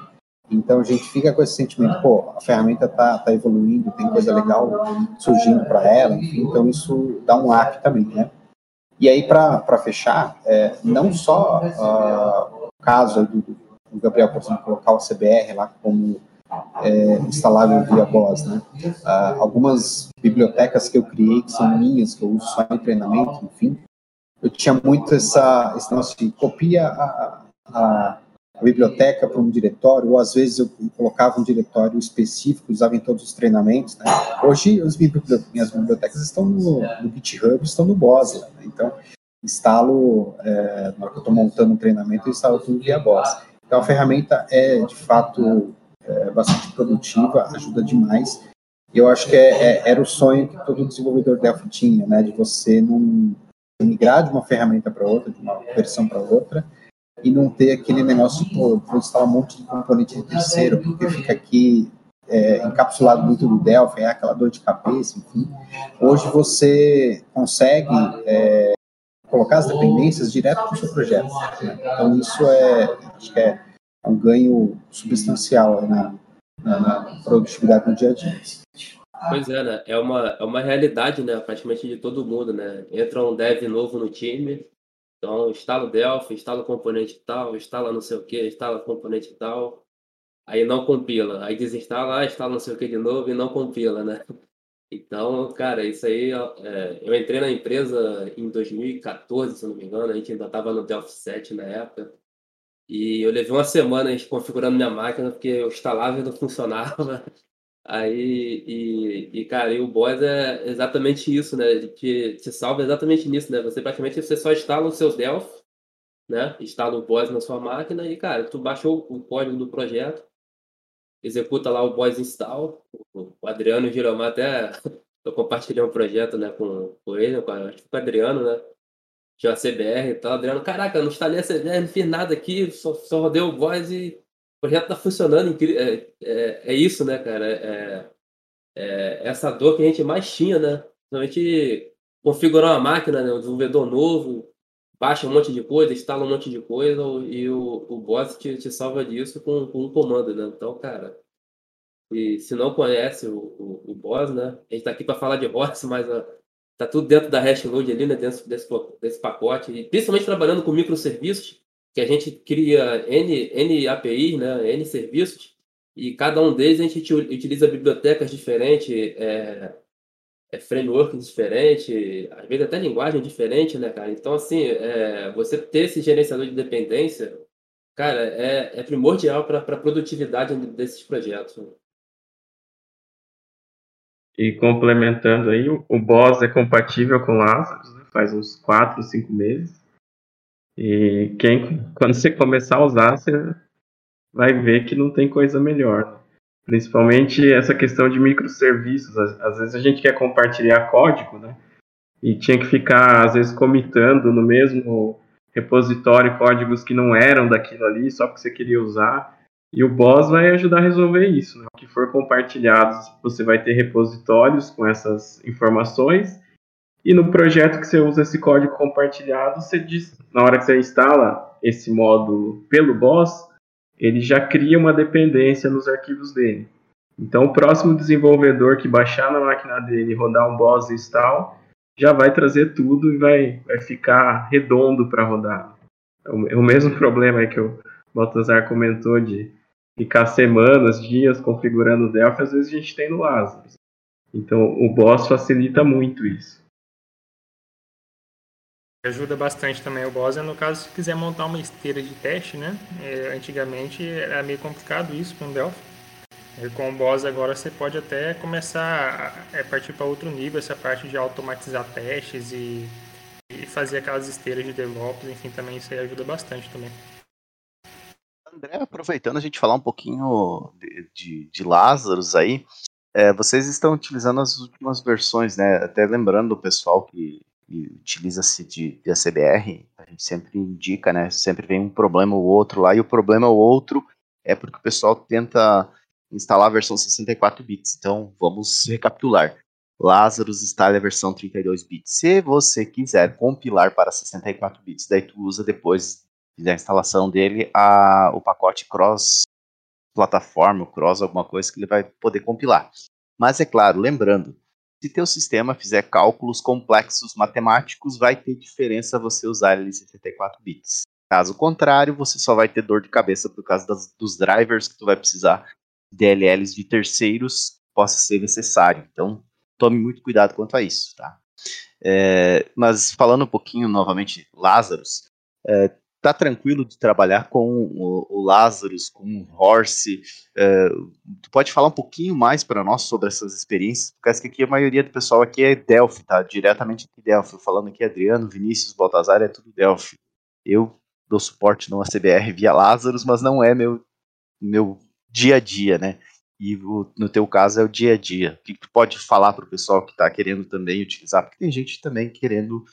Então a gente fica com esse sentimento, pô, a ferramenta tá, tá evoluindo, tem coisa legal surgindo para ela, enfim, então isso dá um up também, né? E aí, para fechar, é, não só uh, o caso do, do Gabriel, por exemplo, colocar o CBR lá como é, instalável via voz, né? Ah, algumas bibliotecas que eu criei, que são minhas, que eu uso só em treinamento, enfim, eu tinha muito essa, esse negócio de copia a, a, a biblioteca para um diretório, ou às vezes eu colocava um diretório específico, usava em todos os treinamentos, né? Hoje as minhas bibliotecas estão no, no GitHub, estão no Boss, né? então instalo, é, na hora que eu estou montando um treinamento, eu instalo tudo via Boss. Então a ferramenta é, de fato, é bastante produtiva, ajuda demais. Eu acho que é, é, era o sonho que todo desenvolvedor Delphi tinha, né, de você não migrar de uma ferramenta para outra, de uma versão para outra, e não ter aquele negócio, pô, vou instalar um monte de componente de terceiro, porque fica aqui é, encapsulado muito do Delphi, é aquela dor de cabeça, enfim. Hoje você consegue é, colocar as dependências direto no seu projeto. Né? Então isso é, acho que é um ganho substancial na, na, na, produtividade no dia a dia. Pois é, né? É uma, é uma realidade, né? Praticamente de todo mundo, né? Entra um dev novo no time, então instala o Delphi, instala o componente tal, instala não sei o que, instala o componente tal, aí não compila, aí desinstala, ah, instala não sei o que de novo e não compila, né? Então, cara, isso aí, é, eu entrei na empresa em 2014, se não me engano, a gente ainda estava no Delphi 7 na época, e eu levei uma semana configurando minha máquina porque eu instalava e não funcionava. Aí, e, e cara, e o Boss é exatamente isso, né? Que te salva exatamente nisso, né? Você praticamente você só instala o seu Delphi, né? Instala o Boss na sua máquina e, cara, tu baixou o código do projeto, executa lá o Boss install. O Adriano Giromar até eu compartilhei um projeto, né, com, com ele, com, acho que com o Adriano, né? A CBR e tal. Adriano, caraca, não instalei a CBR, não fiz nada aqui, só, só rodei o voz e o projeto tá funcionando. É, é, é isso, né, cara? É, é, essa dor que a gente mais tinha, né? Principalmente configurar uma máquina, né? um desenvolvedor novo, baixa um monte de coisa, instala um monte de coisa e o, o boss te, te salva disso com, com um comando, né? Então, cara, e se não conhece o, o, o boss, né? A gente tá aqui para falar de boss, mas a, Tá tudo dentro da Hashload ali, né? Dentro desse, desse pacote. E principalmente trabalhando com microserviços, que a gente cria N, N APIs, né? N serviços, e cada um deles a gente utiliza bibliotecas diferentes, é, é frameworks diferentes, às vezes até linguagem diferente, né, cara? Então, assim, é, você ter esse gerenciador de dependência, Cara, é, é primordial para a produtividade desses projetos. E complementando aí, o, o Boss é compatível com Lazarus, né? faz uns 4, 5 meses. E quem, quando você começar a usar, você vai ver que não tem coisa melhor. Principalmente essa questão de microserviços. Às, às, vezes a gente quer compartilhar código, né? E tinha que ficar, às vezes, comitando no mesmo repositório códigos que não eram daquilo ali, só porque você queria usar. E o Boss vai ajudar a resolver isso. Né? O que for compartilhado, você vai ter repositórios com essas informações. E no projeto que você usa esse código compartilhado, você diz, na hora que você instala esse módulo pelo Boss, ele já cria uma dependência nos arquivos dele. Então, o próximo desenvolvedor que baixar na máquina dele, rodar um Boss install, já vai trazer tudo e vai, vai ficar redondo para rodar. É o, é mesmo problema que o Baltazar comentou de ficar semanas, dias configurando o Delphi, às vezes a gente tem no Lazarus. Então o Boss facilita muito isso. Ajuda bastante também o Boss, é no caso se quiser montar uma esteira de teste, né? É, antigamente era meio complicado isso com o Delphi. E com o Boss agora você pode até começar a é, partir para outro nível, essa parte de automatizar testes e, e fazer aquelas esteiras de DevOps, enfim, também isso aí ajuda bastante também. André, aproveitando a gente falar um pouquinho de, de, de Lazarus aí, é, vocês estão utilizando as últimas versões, né? Até lembrando o pessoal que, que utiliza-se de, de ACBR, a gente sempre indica, né? Sempre vem um problema ou outro lá, e o problema ou outro é porque o pessoal tenta instalar a versão 64 bits. Então, vamos recapitular. Lazarus instala a versão 32 bits. Se você quiser compilar para 64 bits, daí tu usa depois da instalação dele a, o pacote cross plataforma, cross alguma coisa que ele vai poder compilar. Mas é claro, lembrando, se teu sistema fizer cálculos complexos matemáticos, vai ter diferença você usar ele em 64 bits. Caso contrário, você só vai ter dor de cabeça por causa das, dos drivers que tu vai precisar, DLLs de terceiros, possa ser necessário. Então, tome muito cuidado quanto a isso, tá? É, mas falando um pouquinho novamente, Lazarus, é, tá tranquilo de trabalhar com o, o Lazarus, com o Horse. É, tu pode falar um pouquinho mais para nós sobre essas experiências? Porque aqui a maioria do pessoal aqui é Delphi, tá? Diretamente de Delphi. Falando aqui Adriano, Vinícius, Baltazar, é tudo Delphi. Eu dou suporte no ACBR via Lazarus, mas não é meu, meu dia a dia, né? E o, no teu caso é o dia a dia. O que, que tu pode falar para o pessoal que está querendo também utilizar? Porque tem gente também querendo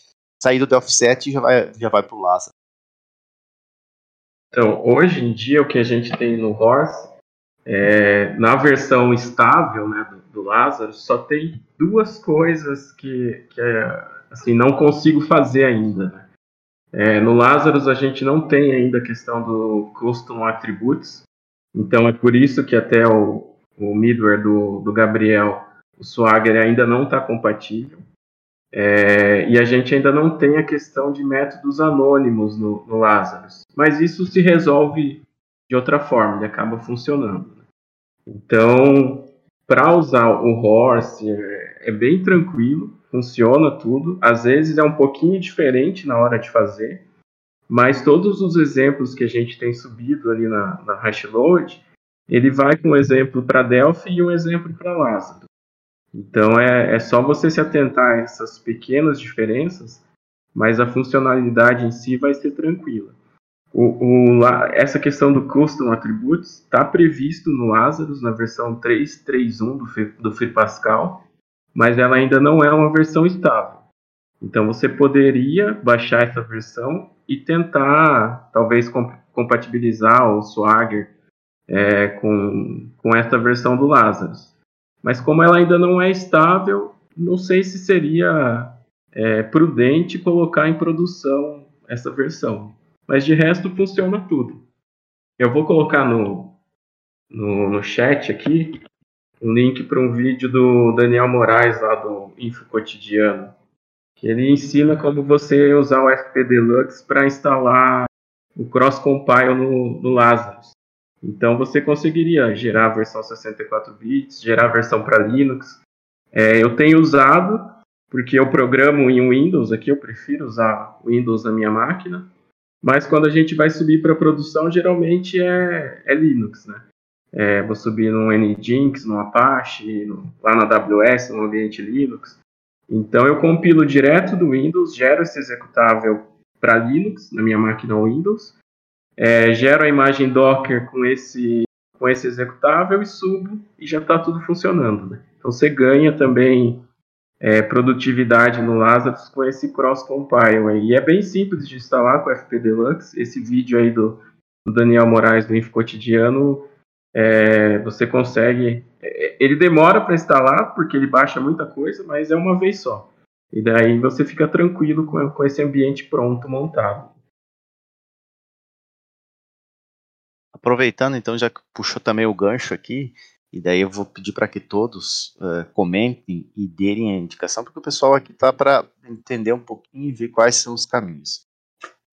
sair do Delphi 7 e já vai, já vai para o Lazarus. Então, hoje em dia, o que a gente tem no Horse, é, na versão estável né, do, do Lázaro, só tem duas coisas que, que é, assim, não consigo fazer ainda. Né? É, no Lazarus, a gente não tem ainda a questão do Custom Attributes, então é por isso que até o, o middleware do, do Gabriel, o Swagger, ainda não está compatível. É, e a gente ainda não tem a questão de métodos anônimos no, no Lazarus. Mas isso se resolve de outra forma, ele acaba funcionando. Então, para usar o Horse é, é, bem tranquilo, funciona tudo. Às vezes é um pouquinho diferente na hora de fazer, mas todos os exemplos que a gente tem subido ali na, na Hashload, ele vai com um exemplo para Delphi e um exemplo para Lazarus. Então é, é só você se atentar a essas pequenas diferenças, mas a funcionalidade em si vai ser tranquila. O, o, essa questão do Custom Attributes está previsto no Lazarus, na versão 3.3.1 do, do Free Pascal, mas ela ainda não é uma versão estável. Então você poderia baixar essa versão e tentar, talvez, compatibilizar o Swagger é, com, com essa versão do Lazarus. Mas como ela ainda não é estável, não sei se seria é, prudente colocar em produção essa versão. Mas de resto funciona tudo. Eu vou colocar no, no, no chat aqui um link para um vídeo do Daniel Moraes lá do Info Cotidiano. Que ele ensina como você usar o FP Deluxe para instalar o Cross Compile no, no Lazarus. Então você conseguiria gerar a versão 64 bits, gerar a versão para Linux. É, eu tenho usado porque eu programo em Windows aqui, eu prefiro usar Windows na minha máquina. Mas quando a gente vai subir para produção, geralmente é, é Linux, né? É, vou subir no Nginx, no Apache, no, lá na AWS, no ambiente Linux. Então eu compilo direto do Windows, gero esse executável para Linux na minha máquina Windows, é, gero a imagem Docker com esse com esse executável e subo e já está tudo funcionando. Né? Então você ganha também é, produtividade no Lazarus com esse cross-compile. E é bem simples de instalar com o FP Deluxe. Esse vídeo aí do, do Daniel Moraes do Info Cotidiano, é, você consegue. É, ele demora para instalar porque ele baixa muita coisa, mas é uma vez só. E daí você fica tranquilo com, com esse ambiente pronto, montado. Aproveitando, então, já que puxou também o gancho aqui, e daí eu vou pedir para que todos uh, comentem e derem a indicação, porque o pessoal aqui está para entender um pouquinho e ver quais são os caminhos.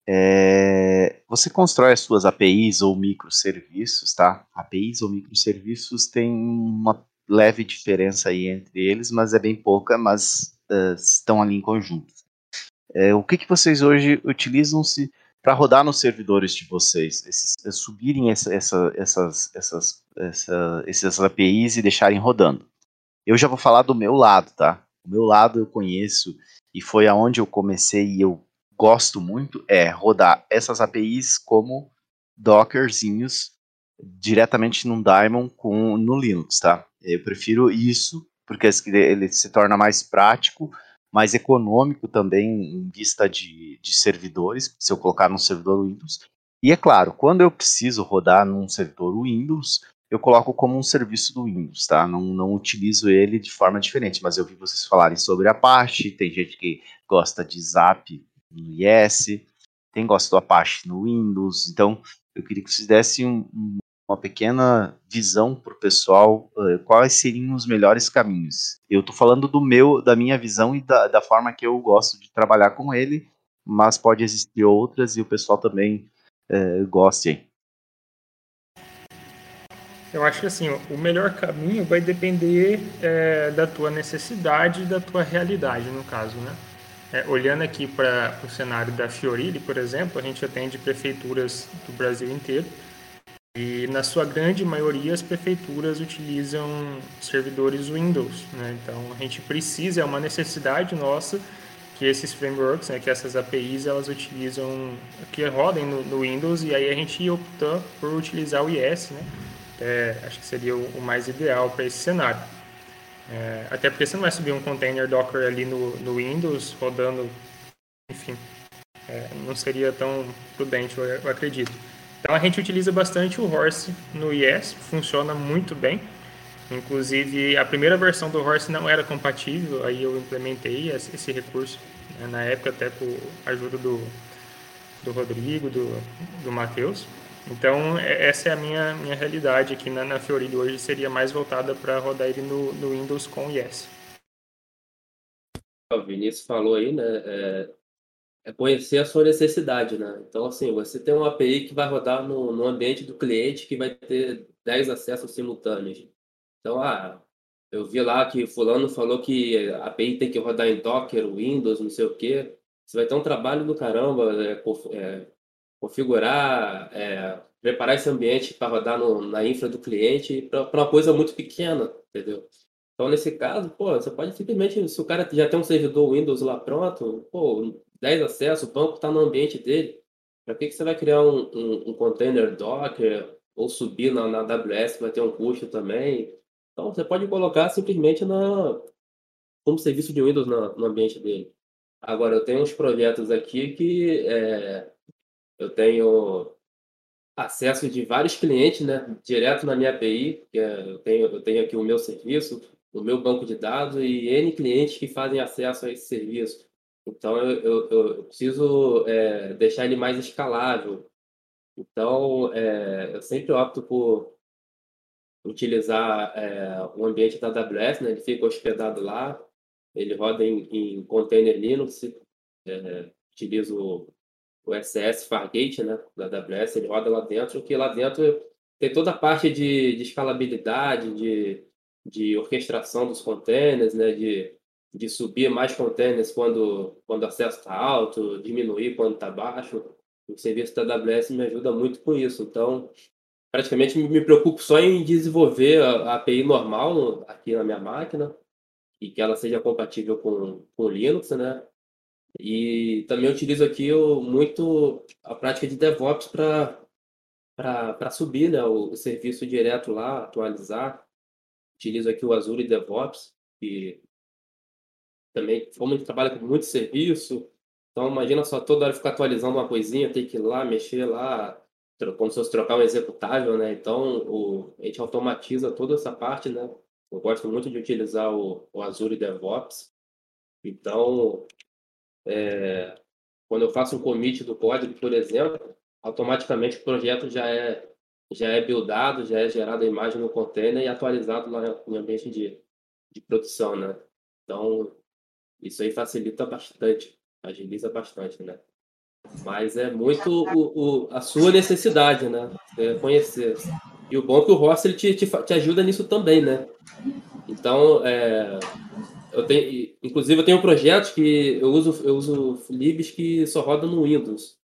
É, você constrói as suas APIs ou microserviços, tá? APIs ou microserviços tem uma leve diferença aí entre eles, mas é bem pouca, mas uh, estão ali em conjunto. É, o que, que vocês hoje utilizam-se para rodar nos servidores de vocês, esses, eh, subirem essa, essa, essas, essas, essa, essas APIs e deixarem rodando. Eu já vou falar do meu lado, tá? O meu lado eu conheço e foi aonde eu comecei e eu gosto muito é rodar essas APIs como dockerzinhos diretamente num daemon com no Linux, tá? Eu prefiro isso porque ele se torna mais prático mais econômico também em vista de, de servidores, se eu colocar num servidor Windows. E é claro, quando eu preciso rodar num servidor Windows, eu coloco como um serviço do Windows, tá? Não, não utilizo ele de forma diferente, mas eu vi vocês falarem sobre Apache, tem gente que gosta de Zap no IS, tem gosta do Apache no Windows, então eu queria que vocês dessem um, um uma pequena visão para o pessoal uh, quais seriam os melhores caminhos. Eu estou falando do meu, da minha visão e da, da, forma que eu gosto de trabalhar com ele, mas pode existir outras e o pessoal também uh, goste. Eu acho que assim, o melhor caminho vai depender é, da tua necessidade e da tua realidade, no caso, né? É, olhando aqui para o cenário da Fiorilli, por exemplo, a gente atende prefeituras do Brasil inteiro e na sua grande maioria as prefeituras utilizam servidores Windows, né? Então a gente precisa, é uma necessidade nossa que esses frameworks, né, que essas APIs elas utilizam, que rodem no, no Windows e aí a gente optou por utilizar o IS, né? É, acho que seria o, o mais ideal para esse cenário. É, até porque você não vai subir um container Docker ali no, no Windows rodando, enfim, é, não seria tão prudente, eu, eu acredito. Então a gente utiliza bastante o Horse no IS, funciona muito bem. Inclusive a primeira versão do Horse não era compatível, aí eu implementei esse recurso né, na época até com a ajuda do, do Rodrigo, do, do Matheus. Então essa é a minha, minha realidade aqui na, na Fiori hoje, seria mais voltada para rodar ele no, no Windows com IS. O Vinícius falou aí, né? É, é conhecer a sua necessidade, né? Então, assim, você tem uma API que vai rodar no, no ambiente do cliente que vai ter 10 acessos simultâneos. Então, ah, eu vi lá que fulano falou que a API tem que rodar em Docker, Windows, não sei o quê. Você vai ter um trabalho do caramba, é, é, configurar, é, preparar esse ambiente para rodar no, na infra do cliente para uma coisa muito pequena, entendeu? Então, nesse caso, pô, você pode simplesmente, se o cara já tem um servidor Windows lá pronto, pô, 10 acessos, o banco está no ambiente dele. Para que, que você vai criar um, um, um container Docker ou subir na, na AWS, vai ter um custo também? Então, você pode colocar simplesmente na, como serviço de Windows na, no ambiente dele. Agora, eu tenho uns projetos aqui que é, eu tenho acesso de vários clientes, né, direto na minha API, que é, eu, tenho, eu tenho aqui o meu serviço, o meu banco de dados e N clientes que fazem acesso a esse serviço. Então, eu, eu, eu preciso é, deixar ele mais escalável. Então, é, eu sempre opto por utilizar é, o ambiente da AWS, né? ele fica hospedado lá, ele roda em, em container Linux, é, utilizo o SS Fargate né, da AWS, ele roda lá dentro, que lá dentro tem toda a parte de, de escalabilidade, de, de orquestração dos containers, né, de de subir mais containers quando, quando o acesso está alto, diminuir quando está baixo. o serviço da AWS me ajuda muito com isso. Então, praticamente me preocupo só em desenvolver a API normal aqui na minha máquina e que ela seja compatível com, com Linux, né? E também utilizo aqui muito a prática de DevOps para subir né, o, o, serviço direto lá, atualizar. Utilizo aqui o Azure DevOps, que também, como a gente trabalha com muito serviço, então imagina só toda hora ficar atualizando uma coisinha, ter que ir lá, mexer lá, como se fosse trocar um executável, né? Então o, a gente automatiza toda essa parte, né? Eu gosto muito de utilizar o, o Azure DevOps. Então, é, quando eu faço um commit do código, por exemplo, automaticamente o projeto já é já é buildado, já é gerada a imagem no container e atualizado no ambiente de, de produção, né? Então, isso aí facilita bastante, agiliza bastante, né? Mas é muito o, o, a sua necessidade, né? É conhecer. E o bom é que o Ross ele te, te, te ajuda nisso também, né? Então, é, eu tenho, inclusive, eu tenho projetos que eu uso, eu uso libs que só rodam no Windows.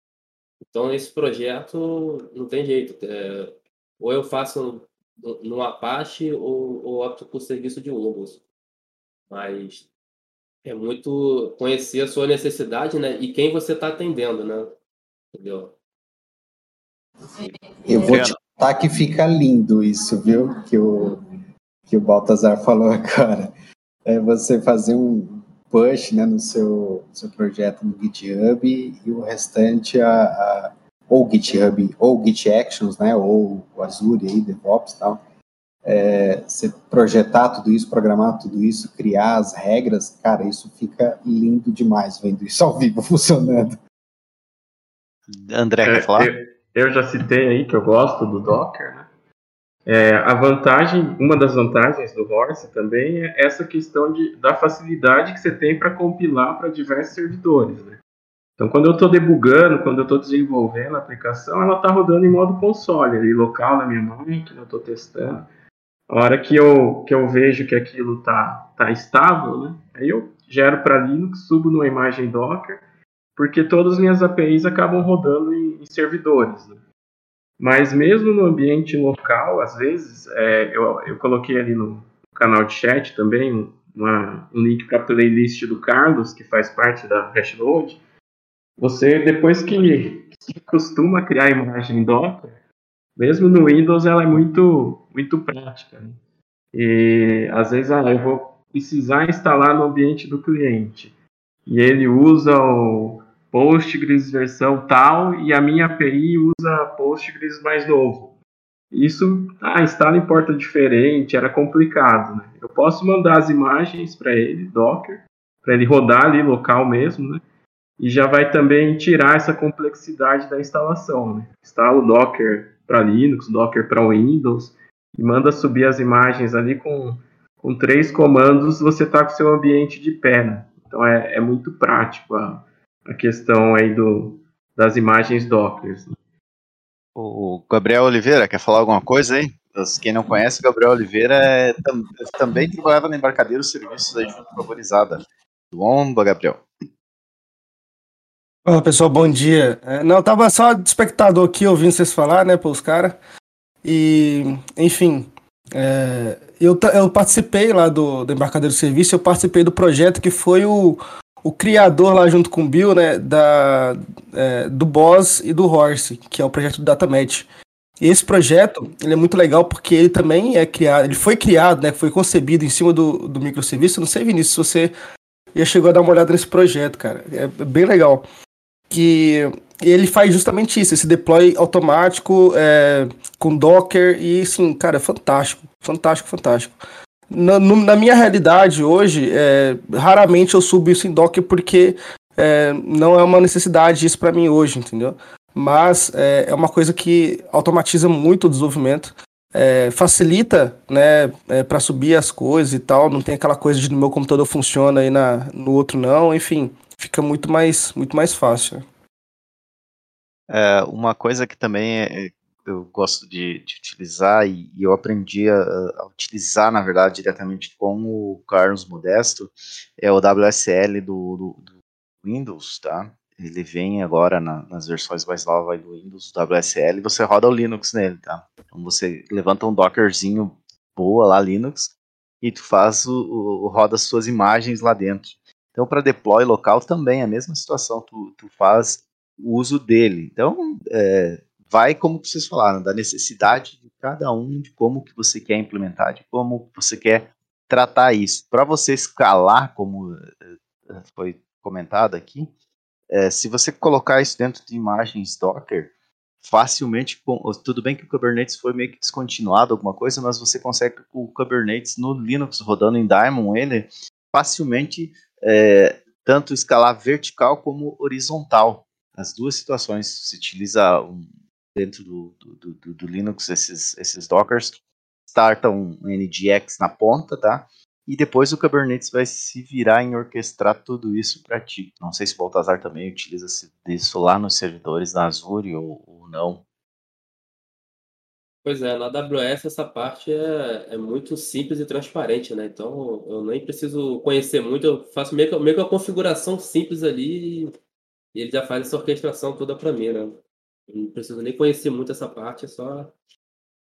Então, esse projeto não tem jeito. É, ou eu faço no, no Apache ou, ou opto por serviço de Windows. Mas é muito conhecer a sua necessidade, né? E quem você está atendendo, né? Entendeu? Eu vou te contar que fica lindo isso, viu? Que o, que o Baltazar falou agora é você fazer um push né, no seu, seu projeto no GitHub e o restante a, a ou GitHub ou Git Actions, né, ou o Azure aí, DevOps e tal. É, você projetar tudo isso, programar tudo isso, criar as regras, cara, isso fica lindo demais vendo isso ao vivo funcionando. André, quer é, falar? Eu, eu, já citei aí que eu gosto do Docker, né? É, a vantagem, uma das vantagens do Horse também é essa questão de, da facilidade que você tem para compilar para diversos servidores. Né? Então, quando eu estou debugando, quando eu estou desenvolvendo a aplicação, ela está rodando em modo console, ali, local na minha máquina, eu estou testando. A hora que eu, que eu vejo que aquilo está tá estável, né? aí eu gero para Linux, subo numa imagem Docker, porque todas as minhas APIs acabam rodando em, em servidores. Né? Mas mesmo no ambiente local, às vezes, é, eu, eu coloquei ali no canal de chat também uma, um link para a playlist do Carlos, que faz parte da Hashload. Você, depois que se costuma criar imagem em Docker, mesmo no Windows ela é muito, muito prática. Né? E às vezes ah, eu vou precisar instalar no ambiente do cliente. E ele usa o, Postgres versão tal e a minha API usa Postgres mais novo. Isso, ah, instala em porta diferente, era complicado, né? Eu posso mandar as imagens para ele, Docker, para ele rodar ali local mesmo, né? E já vai também tirar essa complexidade da instalação, né? Instala o Docker para Linux, Docker para Windows e manda subir as imagens ali com, com três comandos, você está com seu ambiente de pé, né? Então é, é muito prático a, a questão aí do, das imagens Docker. Né? O Gabriel Oliveira, quer falar alguma coisa aí? Quem não conhece, o Gabriel Oliveira é, também trabalhava na Embarcadeiro Serviços da Junta Favorizada. Bom, Gabriel. Olá, pessoal, bom dia. É, não, eu tava só de espectador aqui ouvindo vocês falar, né, pros caras. E, enfim, é, eu, eu participei lá do, do Embarcadeiro Serviço, eu participei do projeto que foi o, o criador lá junto com o Bill, né, da, é, do Boss e do Horse, que é o projeto do DataMatch. Esse projeto, ele é muito legal porque ele também é criado, ele foi criado, né, foi concebido em cima do, do microserviço. Não sei, Vinícius, se você já chegou a dar uma olhada nesse projeto, cara. É bem legal. Que ele faz justamente isso, esse deploy automático é, com Docker e, sim, cara, fantástico, fantástico, fantástico na, no, na minha realidade hoje, é, raramente eu subo isso em Docker porque é, não é uma necessidade isso para mim hoje, entendeu? Mas é, é, uma coisa que automatiza muito o desenvolvimento, é, facilita, né, é, para subir as coisas e tal. Não tem aquela coisa de no meu computador funciona e na, no outro não. Enfim, fica muito mais, muito mais fácil. É, uma coisa que também é, eu gosto de, de utilizar e, e, eu aprendi a, a, utilizar, na verdade, diretamente com o Carlos Modesto, é o WSL do, do, do Windows, tá? ele vem agora na, nas versões mais novas do Windows, do WSL, e você roda o Linux nele, tá? Então você levanta um Dockerzinho boa lá, Linux, e tu faz o, o roda as suas imagens lá dentro. Então, para deploy local também é a mesma situação, tu, tu faz o uso dele. Então, é, vai como vocês falaram, da necessidade de cada um, de como que você quer implementar, de como você quer tratar isso. Para você escalar, como é, foi comentado aqui, é, se você colocar isso dentro de imagens Docker, facilmente, tudo bem que o Kubernetes foi meio que descontinuado, alguma coisa, mas você consegue o Kubernetes no Linux rodando em Daemon, ele facilmente é, tanto escalar vertical como horizontal. As duas situações se utiliza um, dentro do, do, do, do, Linux esses, esses Dockers, startam um NGX na ponta, tá? E depois o Kubernetes vai se virar em orquestrar tudo isso para ti. Não sei se o Baltazar também utiliza isso lá nos servidores da Azure ou, ou não. Pois é, na AWS essa parte é, é muito simples e transparente, né? Então eu nem preciso conhecer muito, eu faço meio que, meio que uma configuração simples ali e ele já faz essa orquestração toda para mim, né? Eu não preciso nem conhecer muito essa parte, é só,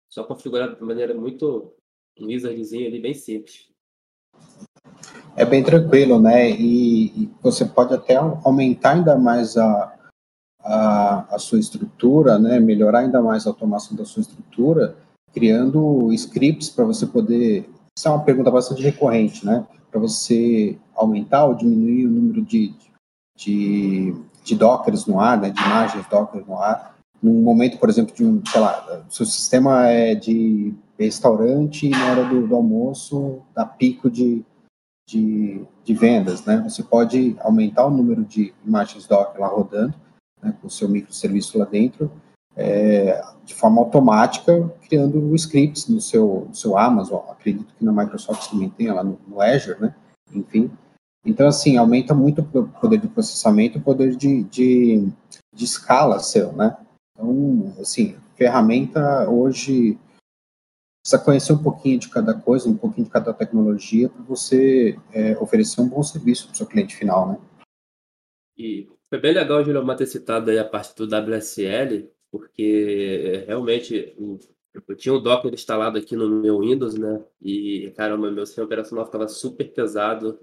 só configurar de maneira muito um wizardzinho ali bem simples. É bem tranquilo, né? E, e você pode até aumentar ainda mais a, a, a, sua estrutura, né? Melhorar ainda mais a automação da sua estrutura, criando scripts para você poder. Isso é uma pergunta bastante recorrente, né? Para você aumentar ou diminuir o número de, de, de dockers no ar, né? De imagens dockers no ar. Num momento, por exemplo, de um, sei lá, seu sistema é de restaurante na hora do, do almoço dá pico de, de, de, vendas, né? Você pode aumentar o número de imagens Docker lá rodando, né, com o seu microserviço lá dentro, é, de forma automática, criando scripts no seu, no seu Amazon, acredito que na Microsoft também tenha lá no, no Azure, né? Enfim. Então, assim, aumenta muito o poder de processamento, o poder de, de, de escala seu, né? Então, assim, ferramenta hoje precisa conhecer um pouquinho de cada coisa, um pouquinho de cada tecnologia para você é, oferecer um bom serviço para o seu cliente final, né? E foi bem legal o Julião ter citado aí a parte do WSL, porque é, realmente eu tinha um Docker instalado aqui no meu Windows, né? E caramba, meu sistema operacional ficava super pesado,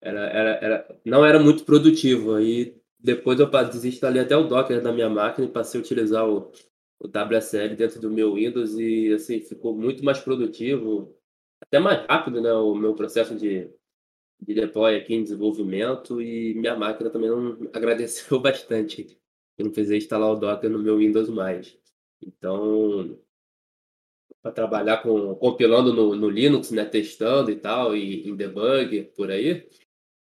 era, era, era, não era muito produtivo. Aí depois eu desinstalei até o Docker da minha máquina e passei a utilizar o, o WSL dentro do meu Windows e assim ficou muito mais produtivo, até mais rápido, né, o meu processo de, de deploy aqui em desenvolvimento e minha máquina também não agradeceu bastante. Eu não precisei instalar o Docker no meu Windows mais. Então, para trabalhar com compilando no, no, Linux, né, testando e tal, e em debug por aí,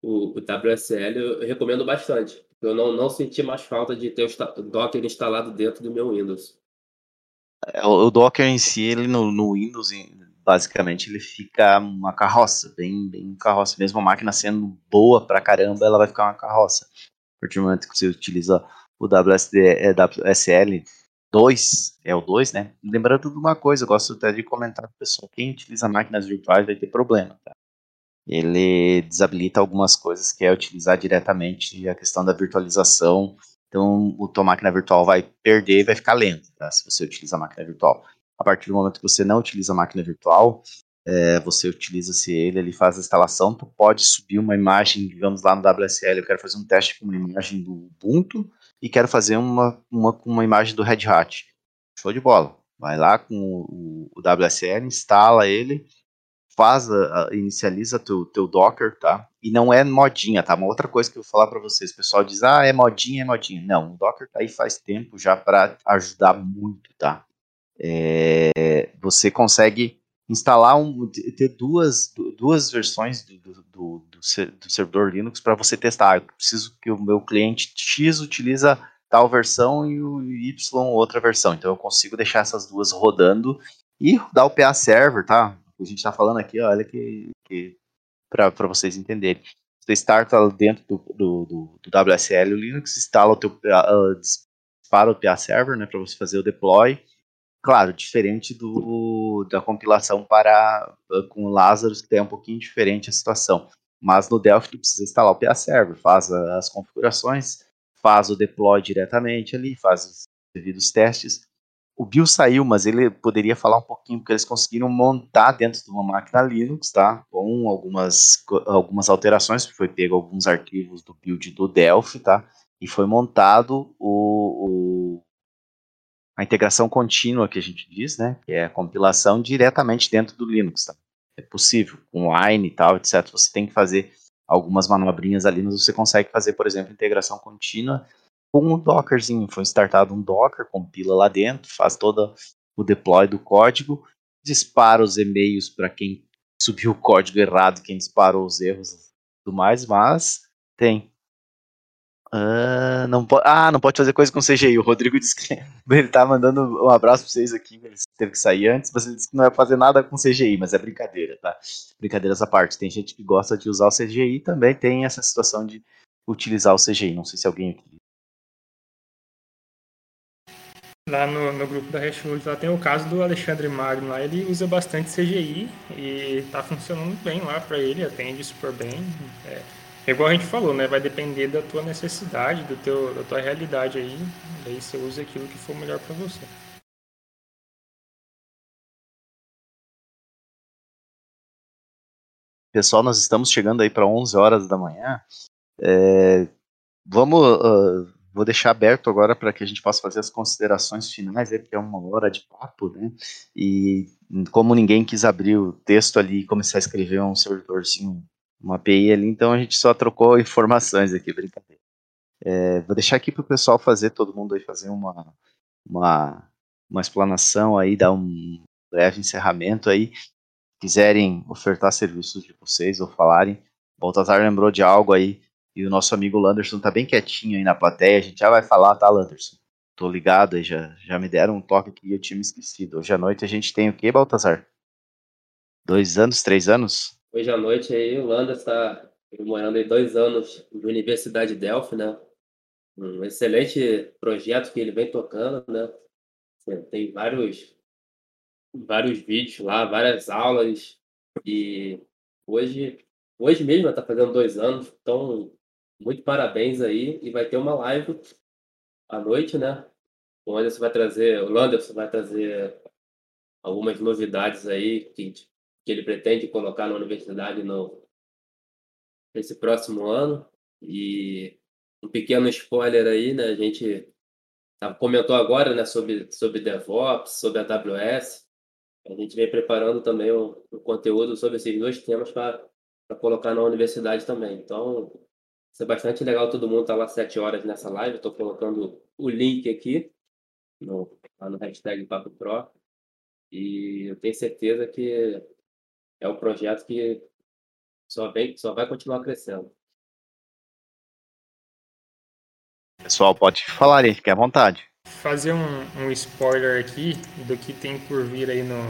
o, o WSL eu recomendo bastante. Eu não, não senti mais falta de ter o Docker instalado dentro do meu Windows. É, o Docker em si, ele no, no Windows, basicamente, ele fica uma carroça, bem, bem carroça. Mesmo a máquina sendo boa pra caramba, ela vai ficar uma carroça. A partir do momento que você utiliza o WSD, é, WSL 2, é o 2, né? Lembrando de uma coisa, eu gosto até de comentar para o pessoal, quem utiliza máquinas virtuais vai ter problema, tá? Ele desabilita algumas coisas que é utilizar diretamente a questão da virtualização então, a tua máquina virtual vai perder e vai ficar lento, tá? se você utiliza a máquina virtual. A partir do momento que você não utiliza a máquina virtual, é, você utiliza-se ele, ele faz a instalação, tu pode subir uma imagem, digamos lá no WSL, eu quero fazer um teste com uma imagem do Ubuntu e quero fazer uma, uma, uma imagem do Red Hat. Show de bola. Vai lá com o, o WSL, instala ele, faz, a, a, inicializa teu, teu Docker, tá? E não é modinha, tá? Uma outra coisa que eu vou falar para vocês, o pessoal diz, ah, é modinha, é modinha. Não, o Docker tá aí faz tempo já para ajudar muito, tá? É, você consegue instalar um, ter duas, duas versões do, do, do, do servidor Linux para você testar. Eu preciso que o meu cliente X utiliza tal versão e o Y outra versão. Então eu consigo deixar essas duas rodando e dar o PA server, tá? a gente está falando aqui, olha que, que para vocês entenderem. Você starta dentro do, do, do, WSL Linux, instala o teu uh, dispara o PA server, né, para você fazer o deploy. Claro, diferente do da compilação para uh, com o Lazarus, que é um pouquinho diferente a situação. Mas no Delphi tu precisa instalar o PA Server, faz as configurações, faz o deploy diretamente ali, faz os devidos testes. O Bill saiu, mas ele poderia falar um pouquinho, porque eles conseguiram montar dentro de uma máquina Linux, tá? Com algumas, algumas alterações, foi pego alguns arquivos do build do Delphi, tá? E foi montado o, o a integração contínua que a gente diz, né? Que é a compilação diretamente dentro do Linux, tá? É possível, com Wine e tal, etc. Você tem que fazer algumas manobrinhas ali, mas você consegue fazer, por exemplo, integração contínua com um Dockerzinho. Foi startado um Docker, compila lá dentro, faz todo o deploy do código, dispara os e-mails para quem subiu o código errado, quem disparou os erros e tudo mais, mas tem. Ah, não pode, ah, não pode fazer coisa com CGI. O Rodrigo disse que ele tá mandando um abraço pra vocês aqui, ele teve que sair antes, mas ele disse que não vai fazer nada com CGI, mas é brincadeira, tá? Brincadeiras à parte. Tem gente que gosta de usar o CGI também tem essa situação de utilizar o CGI. Não sei se alguém utiliza. Lá no, no grupo da Hashwood lá tem o caso do Alexandre Magno lá, ele usa bastante CGI e tá funcionando bem lá para ele, atende super bem. É, é igual a gente falou, né? Vai depender da tua necessidade, do teu, da tua realidade aí. Daí você usa aquilo que for melhor para você. Pessoal, nós estamos chegando aí para 11 horas da manhã. É, vamos, uh, vou deixar aberto agora para que a gente possa fazer as considerações finais, porque é uma hora de papo, né? E como ninguém quis abrir o texto ali e começar a escrever um servidorzinho uma API ali, então a gente só trocou informações aqui, brincadeira. É, vou deixar aqui para o pessoal fazer, todo mundo aí fazer uma, uma, uma explanação aí, dar um breve encerramento aí. Quiserem ofertar serviços de vocês ou falarem. Baltazar lembrou de algo aí, e o nosso amigo Landerson tá bem quietinho aí na plateia. A gente já vai falar, tá, Landerson? Tô ligado aí, já, já me deram um toque aqui e eu tinha me esquecido. Hoje à noite a gente tem o que, Baltazar? Dois anos, três anos? Hoje à noite aí o Landa está comemorando aí dois anos de Universidade Delphi, né? Um excelente projeto que ele vem tocando, né? Tem vários vários vídeos lá, várias aulas e hoje hoje mesmo está fazendo dois anos, então muito parabéns aí e vai ter uma live à noite, né? O Anderson vai trazer, o Landerson vai trazer algumas novidades aí que que ele pretende colocar na universidade no nesse próximo ano. E um pequeno spoiler aí, né? A gente tá, comentou agora, né, sobre sobre DevOps, sobre AWS. A gente vem preparando também um, um conteúdo sobre esses dois temas para colocar na universidade também. Então, vai ser bastante legal todo mundo estar tá lá sete horas nessa live. Estou colocando o link aqui no, lá no hashtag Papo Pro. E eu tenho certeza que é um projeto que só, vem, só vai continuar crescendo. Pessoal, pode falar aí, fique à vontade. Fazer um, um spoiler aqui do que tem por vir aí no,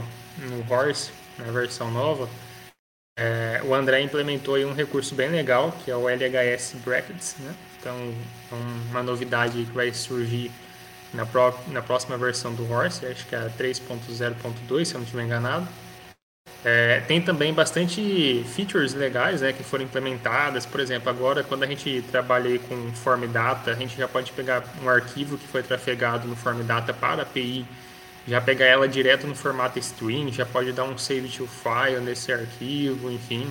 no Horse, na versão nova. É, o André implementou aí um recurso bem legal, que é o LHS Brackets, né? Então, é uma novidade que vai surgir na, pró na próxima versão do Horse, acho que é a 3.0.2, se eu não estiver enganado. É, tem também bastante features legais né, que foram implementadas. Por exemplo, agora quando a gente trabalha com Form Data, a gente já pode pegar um arquivo que foi trafegado no Form Data para a API, já pegar ela direto no formato string, já pode dar um save to file nesse arquivo, enfim.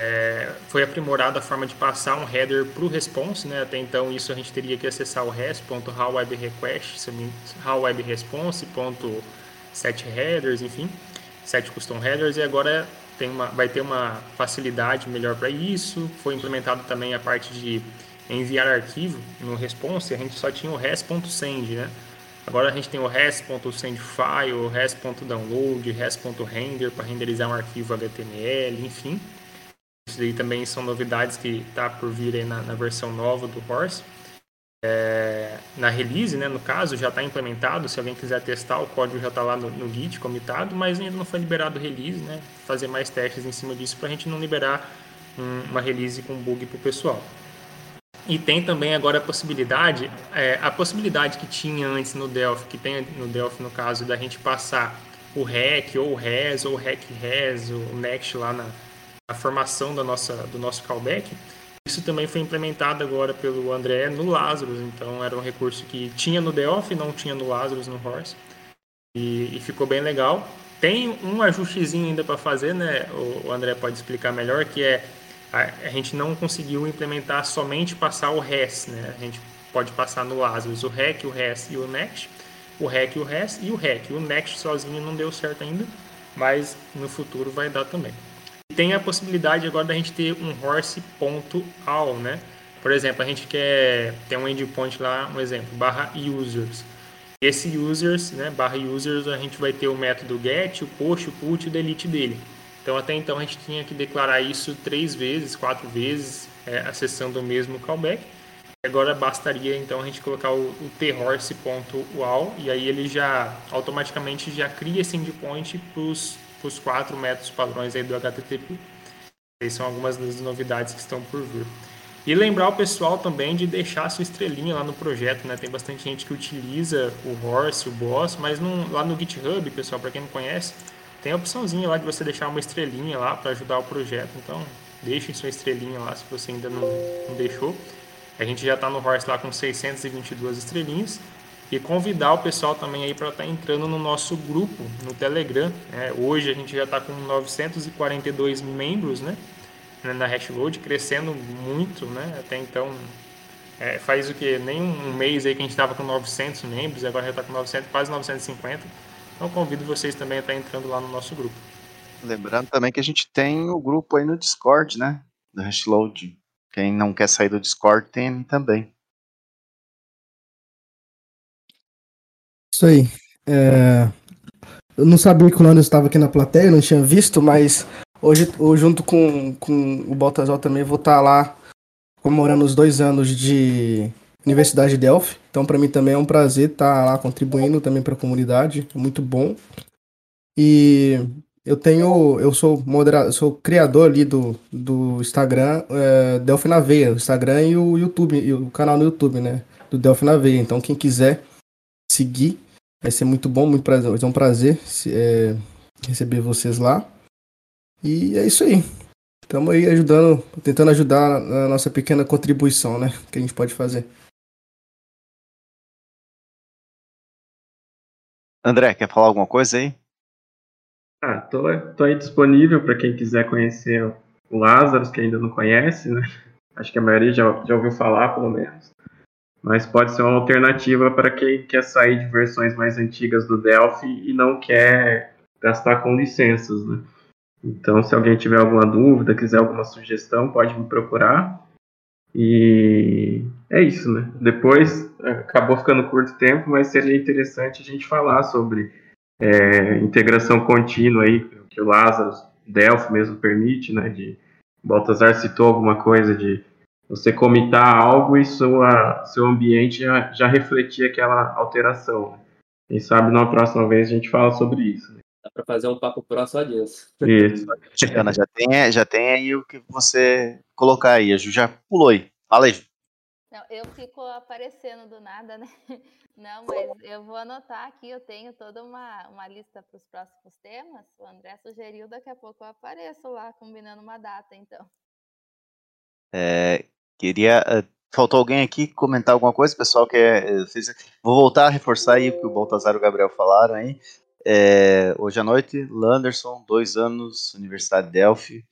É, foi aprimorada a forma de passar um header para o response, né? até então isso a gente teria que acessar o res.howwebrequest, howwebresponse.setHeaders, enfim sete custom headers e agora tem uma, vai ter uma facilidade melhor para isso. Foi implementado também a parte de enviar arquivo no response, a gente só tinha o res.send, né? Agora a gente tem o res.sendFile, o res.download, res.render para renderizar um arquivo HTML, enfim. Isso aí também são novidades que está por vir na, na versão nova do Horse é, na release, né, no caso, já está implementado. Se alguém quiser testar, o código já está lá no, no, Git comitado, mas ainda não foi liberado o release, né? Fazer mais testes em cima disso para a gente não liberar um, uma release com bug para o pessoal. E tem também agora a possibilidade, é, a possibilidade que tinha antes no Delphi, que tem no Delphi no caso, da gente passar o REC, ou o RES, ou o REC RES, o NEXT lá na, a formação da nossa, do nosso callback, isso também foi implementado agora pelo André no Lazarus, então era um recurso que tinha no Delphi, não tinha no Lazarus, no Horse, e, e ficou bem legal. Tem um ajustezinho ainda para fazer, né? O, o, André pode explicar melhor, que é a, a, gente não conseguiu implementar somente passar o REST, né? A gente pode passar no Lazarus o REC, o REST e o NEXT, o REC, o REST e o REC. O NEXT sozinho não deu certo ainda, mas no futuro vai dar também tem a possibilidade agora da gente ter um horse.all, né? Por exemplo, a gente quer ter um endpoint lá, um exemplo, barra users. Esse users, né, barra users, a gente vai ter o método get, o post, o put e o delete dele. Então, até então, a gente tinha que declarar isso três vezes, quatro vezes, é, acessando o mesmo callback. Agora bastaria, então, a gente colocar o, o thorse.wall e aí ele já automaticamente já cria esse endpoint para os os quatro métodos padrões aí do HTTP. Essas são algumas das novidades que estão por vir. E lembrar o pessoal também de deixar sua estrelinha lá no projeto, né? Tem bastante gente que utiliza o Horse, o Boss, mas lá no GitHub, pessoal, para quem não conhece, tem a opçãozinha lá de você deixar uma estrelinha lá para ajudar o projeto. Então, deixem sua estrelinha lá se você ainda não, não deixou. A gente já está no Horse lá com 622 estrelinhas e convidar o pessoal também aí para estar tá entrando no nosso grupo no Telegram. É, hoje a gente já está com 942 membros, né, na Hashload, crescendo muito, né, até então é, faz o que nem um mês aí que a gente estava com 900 membros, agora já está com 900, quase 950. Então convido vocês também a estar tá entrando lá no nosso grupo. Lembrando também que a gente tem o grupo aí no Discord, né, do Hashload. Quem não quer sair do Discord tem também. Isso aí. É... Eu não sabia que o Lando estava aqui na plateia, não tinha visto, mas hoje, hoje junto com, com o Baltazar também vou estar lá comemorando os dois anos de Universidade de Delphi. Então, para mim também é um prazer estar lá contribuindo também para a comunidade. Muito bom. E eu tenho, eu sou moderador, sou criador ali do, do Instagram é, Delphi na Veia, o Instagram e o YouTube, e o canal no YouTube, né? Do Delphi na Veia. Então, quem quiser seguir. Vai ser muito bom, muito prazer. Vai ser um prazer é, receber vocês lá. E é isso aí. Estamos aí ajudando, tentando ajudar na nossa pequena contribuição, né? Que a gente pode fazer. André, quer falar alguma coisa aí? Ah, tô, tô aí disponível para quem quiser conhecer o Lázaro, que ainda não conhece, né? Acho que a maioria já, já ouviu falar, pelo menos mas pode ser uma alternativa para quem quer sair de versões mais antigas do Delphi e não quer gastar com licenças, né? Então, se alguém tiver alguma dúvida, quiser alguma sugestão, pode me procurar. E é isso, né? Depois, acabou ficando curto tempo, mas seria interessante a gente falar sobre é, integração contínua aí, que o Lázaro, Delphi mesmo permite, né? De Baltazar citou alguma coisa de você comitar algo e sua, seu ambiente já, já refletir aquela alteração. Quem sabe na próxima vez a gente fala sobre isso. Né? Dá para fazer um papo próximo disso. Isso. Ana, já tem, já tem aí o que você colocar aí. A Ju já pulou aí. Fala aí, Ju. Não, eu fico aparecendo do nada, né? Não, mas eu vou anotar aqui, eu tenho toda uma, uma lista para os próximos temas. O André sugeriu, daqui a pouco eu apareço lá, combinando uma data, então. É, Queria. Uh, faltou alguém aqui comentar alguma coisa, pessoal? Que é, fez, vou voltar a reforçar aí o que o Baltazar e o Gabriel falaram aí. É, hoje à noite, Landerson, dois anos, Universidade de Delphi.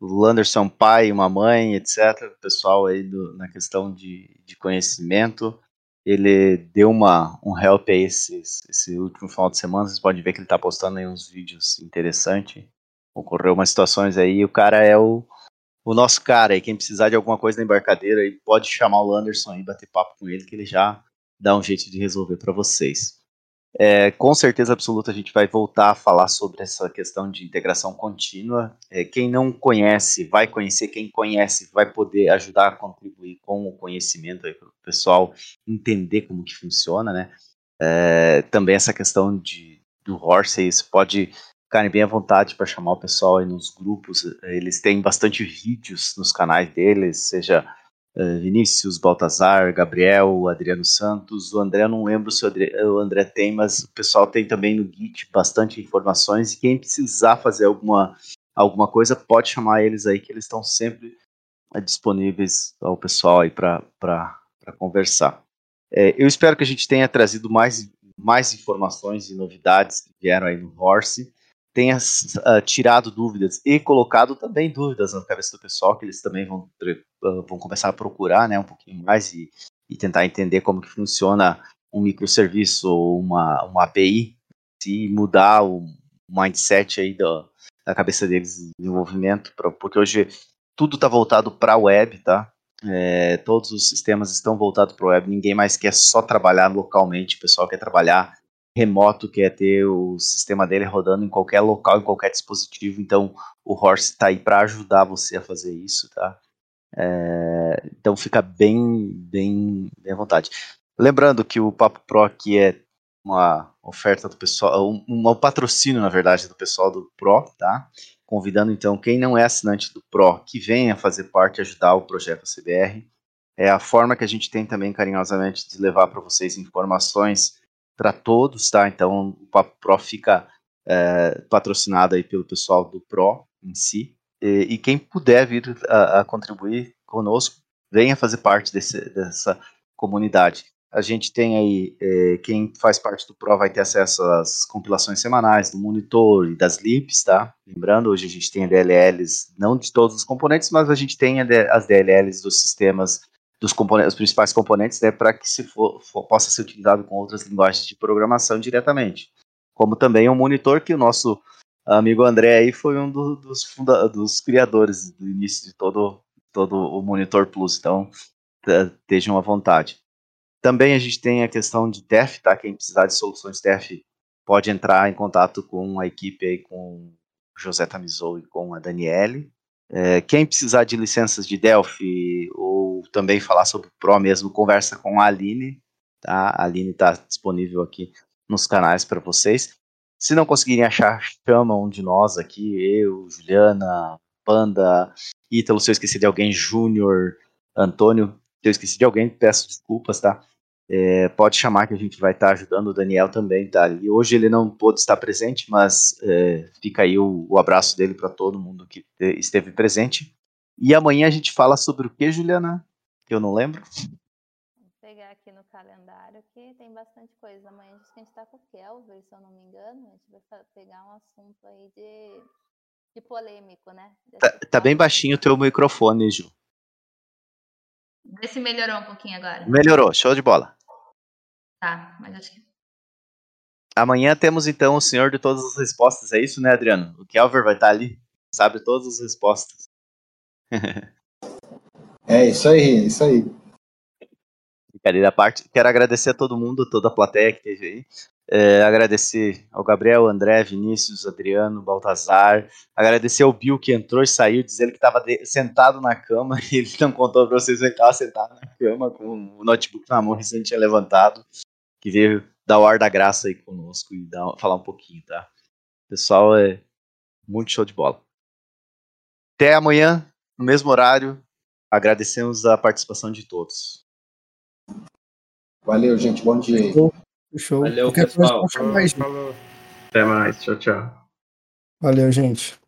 Landerson, pai, uma mãe, etc. Pessoal aí do, na questão de, de conhecimento. Ele deu uma, um help aí esse, esse último final de semana. Vocês podem ver que ele está postando aí uns vídeos interessantes. Ocorreu umas situações aí. O cara é o, o nosso cara aí, quem precisar de alguma coisa na embarcadeira, aí pode chamar o Anderson aí, bater papo com ele, que ele já dá um jeito de resolver para vocês. É, com certeza absoluta a gente vai voltar a falar sobre essa questão de integração contínua. É, quem não conhece vai conhecer, quem conhece vai poder ajudar a contribuir com o conhecimento para o pessoal entender como que funciona, né? É, também essa questão de, do Horse, isso pode ficarem bem à vontade para chamar o pessoal aí nos grupos. Eles têm bastante vídeos nos canais deles, seja uh, Vinícius, Baltazar, Gabriel, Adriano Santos. O André, não lembro se o André, o André tem, mas o pessoal tem também no Git bastante informações. E quem precisar fazer alguma alguma coisa, pode chamar eles aí que eles estão sempre é, disponíveis ao pessoal aí para conversar. É, eu espero que a gente tenha trazido mais, mais informações e novidades que vieram aí no Horse, tenha uh, tirado dúvidas e colocado também dúvidas na cabeça do pessoal, que eles também vão, uh, vão começar a procurar né, um pouquinho mais e, e tentar entender como que funciona um microserviço ou uma, uma API, se mudar o mindset aí da, da cabeça deles de desenvolvimento, pra, porque hoje tudo está voltado para a web, tá? É, todos os sistemas estão voltados para a web, ninguém mais quer só trabalhar localmente, o pessoal quer trabalhar remoto, quer ter o sistema dele rodando em qualquer local, em qualquer dispositivo, então o Horse está aí para ajudar você a fazer isso, tá? É, então fica bem, bem, bem à vontade. Lembrando que o Papo Pro aqui é uma oferta do pessoal, um, um patrocínio, na verdade, do pessoal do Pro, tá? Convidando então quem não é assinante do Pro que venha fazer parte e ajudar o projeto CBR. É a forma que a gente tem também carinhosamente de levar para vocês informações para todos, tá? Então o Papo Pro fica é, patrocinado aí pelo pessoal do Pro em si. E, e quem puder vir a, a, contribuir conosco, venha fazer parte desse, dessa comunidade. A gente tem aí, é, quem faz parte do Pro vai ter acesso às compilações semanais do monitor e das LIPs, tá? Lembrando, hoje a gente tem DLLs, não de todos os componentes, mas a gente tem as DLLs dos sistemas, dos componentes, os principais componentes, né, para que se for, for, possa ser utilizado com outras linguagens de programação diretamente. Como também o monitor, que o nosso amigo André aí foi um do, dos, funda, dos criadores do início de todo, todo o Monitor Plus, então estejam à vontade. Também a gente tem a questão de TEF, tá? Quem precisar de soluções TEF pode entrar em contato com a equipe aí, com o José Tamizou e com a Daniele. É, quem precisar de licenças de Delphi ou também falar sobre o Pro mesmo, conversa com a Aline, tá? A Aline está disponível aqui nos canais para vocês. Se não conseguirem achar, chamam um de nós aqui, eu, Juliana, Panda, Ítalo, se eu esqueci de alguém, Júnior, Antônio, se eu esqueci de alguém, peço desculpas, tá? É, pode chamar que a gente vai estar tá ajudando. O Daniel também tá ali. Hoje ele não pôde estar presente, mas é, fica aí o, o abraço dele para todo mundo que esteve presente. E amanhã a gente fala sobre o que, Juliana? Que eu não lembro. Vou pegar aqui no calendário que tem bastante coisa. Amanhã a gente está com o Kelvin, se eu não me engano. A gente vai pegar um assunto aí de, de polêmico, né? Tá, tá bem baixinho o teu microfone, Ju. Vê se melhorou um pouquinho agora. Melhorou, show de bola. Tá, mas acho que. Amanhã temos então o senhor de todas as respostas, é isso, né, Adriano? O Kelver vai estar ali, sabe todas as respostas. é isso aí, é isso aí. Brincadeira à parte, quero agradecer a todo mundo, toda a plateia que esteve aí. É, agradecer ao Gabriel, André, Vinícius, Adriano, Baltazar. Agradecer ao Bill que entrou e saiu, dizer que estava sentado na cama e ele não contou para vocês que estava sentado na cama com o notebook na mão recém tinha levantado. Que veio dar o ar da graça aí conosco e dar, falar um pouquinho, tá? Pessoal, é muito show de bola. Até amanhã, no mesmo horário. Agradecemos a participação de todos. Valeu, gente. Bom dia. Show. Valeu, Qualquer pessoal. Falou. Até mais. Tchau, tchau. Valeu, gente.